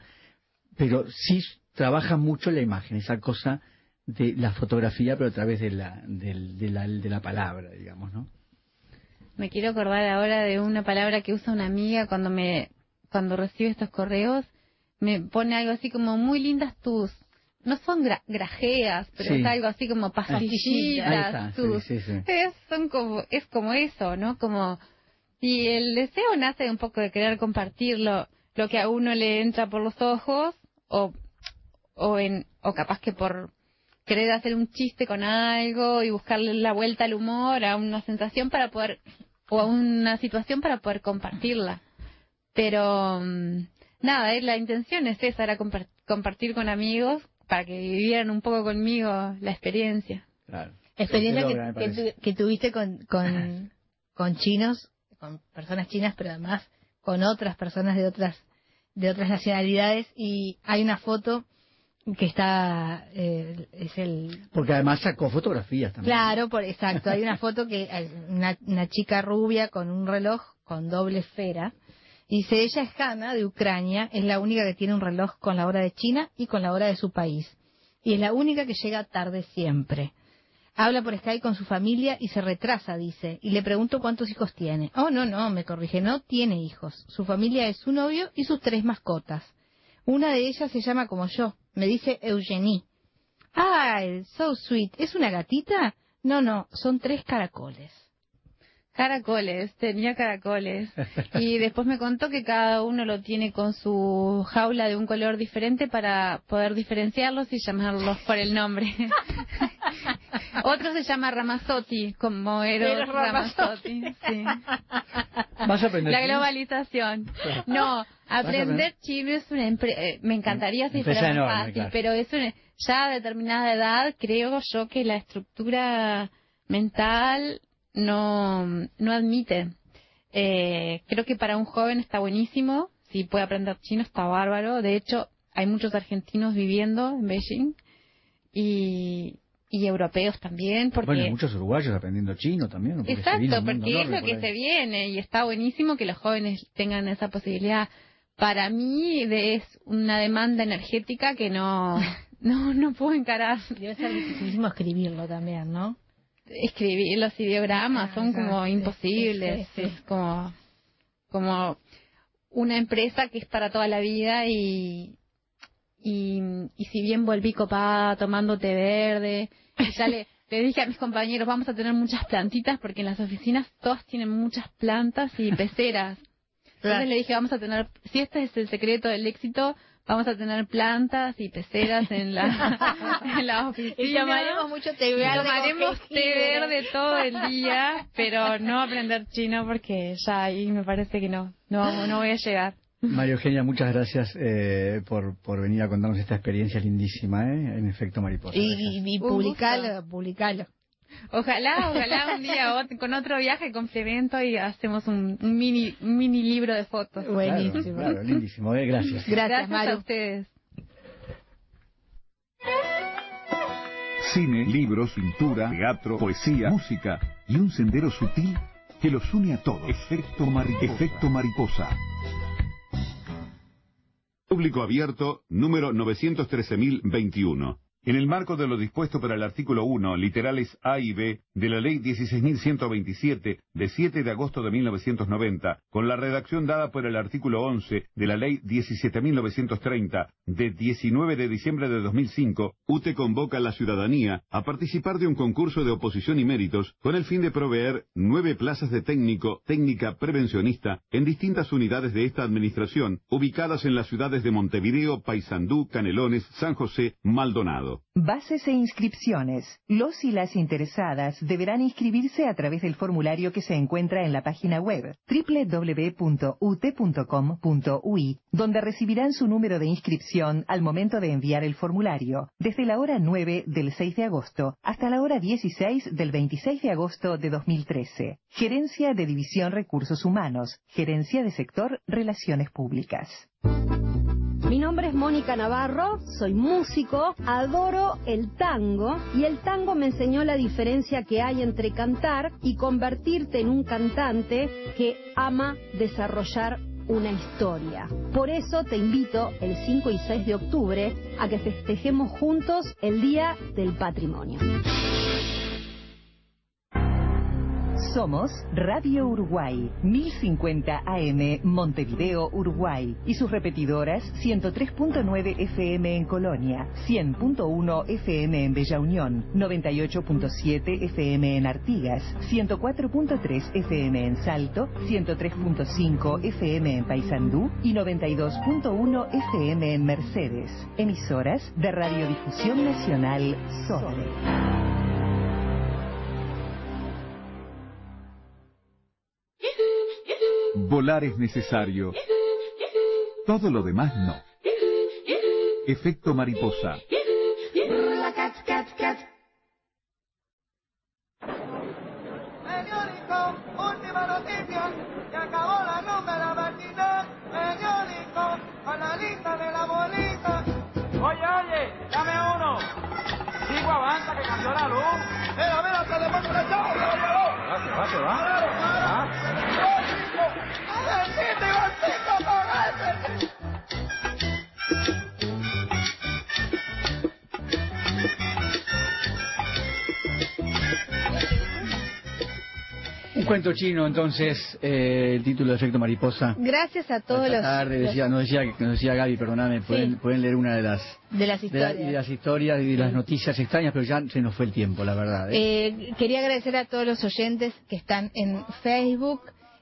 pero sí trabaja mucho la imagen, esa cosa de la fotografía, pero a través de la, del- de la, de la palabra, digamos, ¿no? Me quiero acordar ahora de una palabra que usa una amiga cuando me cuando recibe estos correos. Me pone algo así como muy lindas tus no son gra- grajeas, pero Sí. es algo así como pastillitas, tus sí, sí. es, son como, es como eso, ¿no? Como, y el deseo nace un poco de querer compartirlo, lo que a uno le entra por los ojos, o, o en, o capaz que por querer hacer un chiste con algo y buscarle la vuelta al humor, a una sensación para poder, o a una situación para poder compartirla. Pero, mm, nada, eh, la intención es esa, era compar- compartir con amigos para que vivieran un poco conmigo la experiencia. Claro. Experiencia que, tuviste con, con, con chinos, con personas chinas, pero además con otras personas de otras de otras nacionalidades y hay una foto que está eh, es el Porque además sacó fotografías también. claro por exacto hay una foto que hay una, una chica rubia con un reloj con doble esfera dice ella es Hanna de Ucrania es la única que tiene un reloj con la hora de China y con la hora de su país y es la única que llega tarde siempre Habla por Skype con su familia y se retrasa, dice. Y le pregunto cuántos hijos tiene. Oh, no, no, me corrige, no tiene hijos. Su familia es su novio y sus tres mascotas. Una de ellas se llama como yo. Me dice Eugenie. Ah, so sweet. ¿Es una gatita? No, no, son tres caracoles. Caracoles, tenía caracoles. Y después me contó que cada uno lo tiene con su jaula de un color diferente para poder diferenciarlos y llamarlos por el nombre. Otro se llama Ramazzotti, como Eros Ramazzotti. sí. ¿Vas a aprender La chino? globalización. No, aprender chino es una empresa. Me encantaría si Empresa fuera enorme, fácil, claro. pero es una, ya a determinada edad creo yo que la estructura mental no, no admite. Eh, creo que para un joven está buenísimo, si puede aprender chino está bárbaro. De hecho, hay muchos argentinos viviendo en Beijing y, y europeos también, porque Bueno, muchos uruguayos aprendiendo chino también. porque Exacto, porque es lo que ahí. se viene y está buenísimo que los jóvenes tengan esa posibilidad. Para mí de- es una demanda energética que no, no, no puedo encarar. Debe ser dificilísimo escribirlo también, ¿no? Escribir los ideogramas son como imposibles, sí, sí. es como, como una empresa que es para toda la vida y, y, y si bien volví copada tomando té verde, ya le, le dije a mis compañeros, vamos a tener muchas plantitas porque en las oficinas todos tienen muchas plantas y peceras. Entonces le dije, vamos a tener, si este es el secreto del éxito, vamos a tener plantas y peceras en la, en la oficina. Y tomaremos mucho té verde Tomaremos té verde todo el día, pero no aprender chino porque ya ahí me parece que no, no, no voy a llegar. María Eugenia, muchas gracias eh, por, por venir a contarnos esta experiencia lindísima, ¿eh? En efecto, mariposa. Y, y, y publicalo, publicalo. Ojalá, ojalá un día con otro viaje complemento y hacemos un, un mini, un mini libro de fotos. Claro, claro, lindísimo, eh, gracias. Gracias, Maru. a ustedes. Cine, libros, pintura, teatro, poesía, música y un sendero sutil que los une a todos. Efecto mariposa. Efecto mariposa. Público abierto número 913.021. En el marco de lo dispuesto por el artículo 1, literales A y B, de la Ley 16.127, de 7 de agosto de 1990, con la redacción dada por el artículo 11 de la Ley 17.930, de 19 de diciembre de 2005, UTE convoca a la ciudadanía a participar de un concurso de oposición y méritos con el fin de proveer nueve plazas de técnico, técnica prevencionista en distintas unidades de esta administración, ubicadas en las ciudades de Montevideo, Paysandú, Canelones, San José, Maldonado. Bases e inscripciones. Los y las interesadas deberán inscribirse a través del formulario que se encuentra en la página web www.ut.com.ui, donde recibirán su número de inscripción al momento de enviar el formulario, desde la hora 9 del 6 de agosto hasta la hora 16 del 26 de agosto de 2013. Gerencia de División Recursos Humanos, Gerencia de Sector Relaciones Públicas. Nombre es Mónica Navarro, soy músico, adoro el tango y el tango me enseñó la diferencia que hay entre cantar y convertirte en un cantante que ama desarrollar una historia. Por eso te invito el 5 y 6 de octubre a que festejemos juntos el Día del Patrimonio. Somos Radio Uruguay, 1050 AM Montevideo, Uruguay, y sus repetidoras 103.9 FM en Colonia, 100.1 FM en Bella Unión, 98.7 FM en Artigas, 104.3 FM en Salto, 103.5 FM en Paysandú y 92.1 FM en Mercedes. Emisoras de Radiodifusión Nacional Sobre. Volar es necesario. Todo lo demás no. Efecto mariposa. Periódico, última noticia, se acabó la númera matinal. Periódico, con la lista de la bolita. Oye, oye, dame uno. Digo avanza que cambió la luz. Mira, mira, se le pone la chava, Va, se va, se va. Un cuento chino, entonces, eh, el título de Efecto Mariposa. Gracias a todos Esta los, tarde los- decía, nos decía, nos decía Gaby, perdóname, pueden, pueden leer una de las de las de, la- historias. de las historias y de las noticias extrañas, pero ya se nos fue el tiempo, la verdad. ¿eh? Eh, quería agradecer a todos los oyentes que están en Facebook.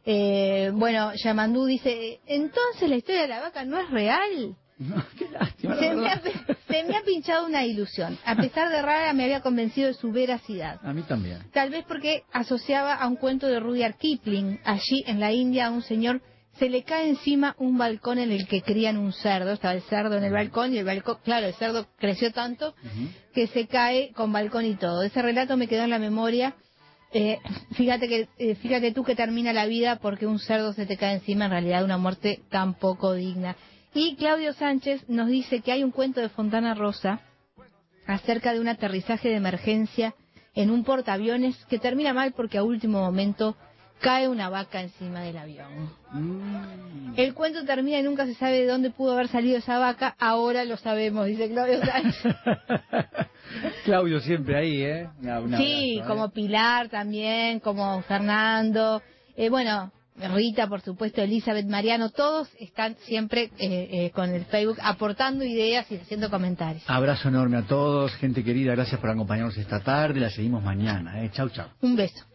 Eh, bueno, Yamandú dice, entonces la historia de la vaca no es real. Qué lástima, me Se me ha pinchado una ilusión. A pesar de rara, me había convencido de su veracidad. A mí también. Tal vez porque asociaba a un cuento de Rudyard Kipling. Allí, en la India, a un señor se le cae encima un balcón en el que crían un cerdo. Estaba el cerdo en el balcón y el balcón, claro, el cerdo creció tanto que se cae con balcón y todo. Ese relato me quedó en la memoria. Eh, fíjate que eh, fíjate tú que termina la vida porque un cerdo se te cae encima, en realidad una muerte tan poco digna. Y Claudio Sánchez nos dice que hay un cuento de Fontana Rosa acerca de un aterrizaje de emergencia en un portaaviones que termina mal porque a último momento cae una vaca encima del avión. El cuento termina y nunca se sabe de dónde pudo haber salido esa vaca, ahora lo sabemos, dice Claudio Sánchez. Claudio siempre ahí, ¿eh? Una- sí, abrazo, ¿eh? como Pilar también, como Fernando, eh, bueno, Rita, por supuesto, Elizabeth, Mariano, todos están siempre eh, eh, con el Facebook aportando ideas y haciendo comentarios. Abrazo enorme a todos, gente querida, gracias por acompañarnos esta tarde, la seguimos mañana, ¿eh? Chau, chau. Un beso.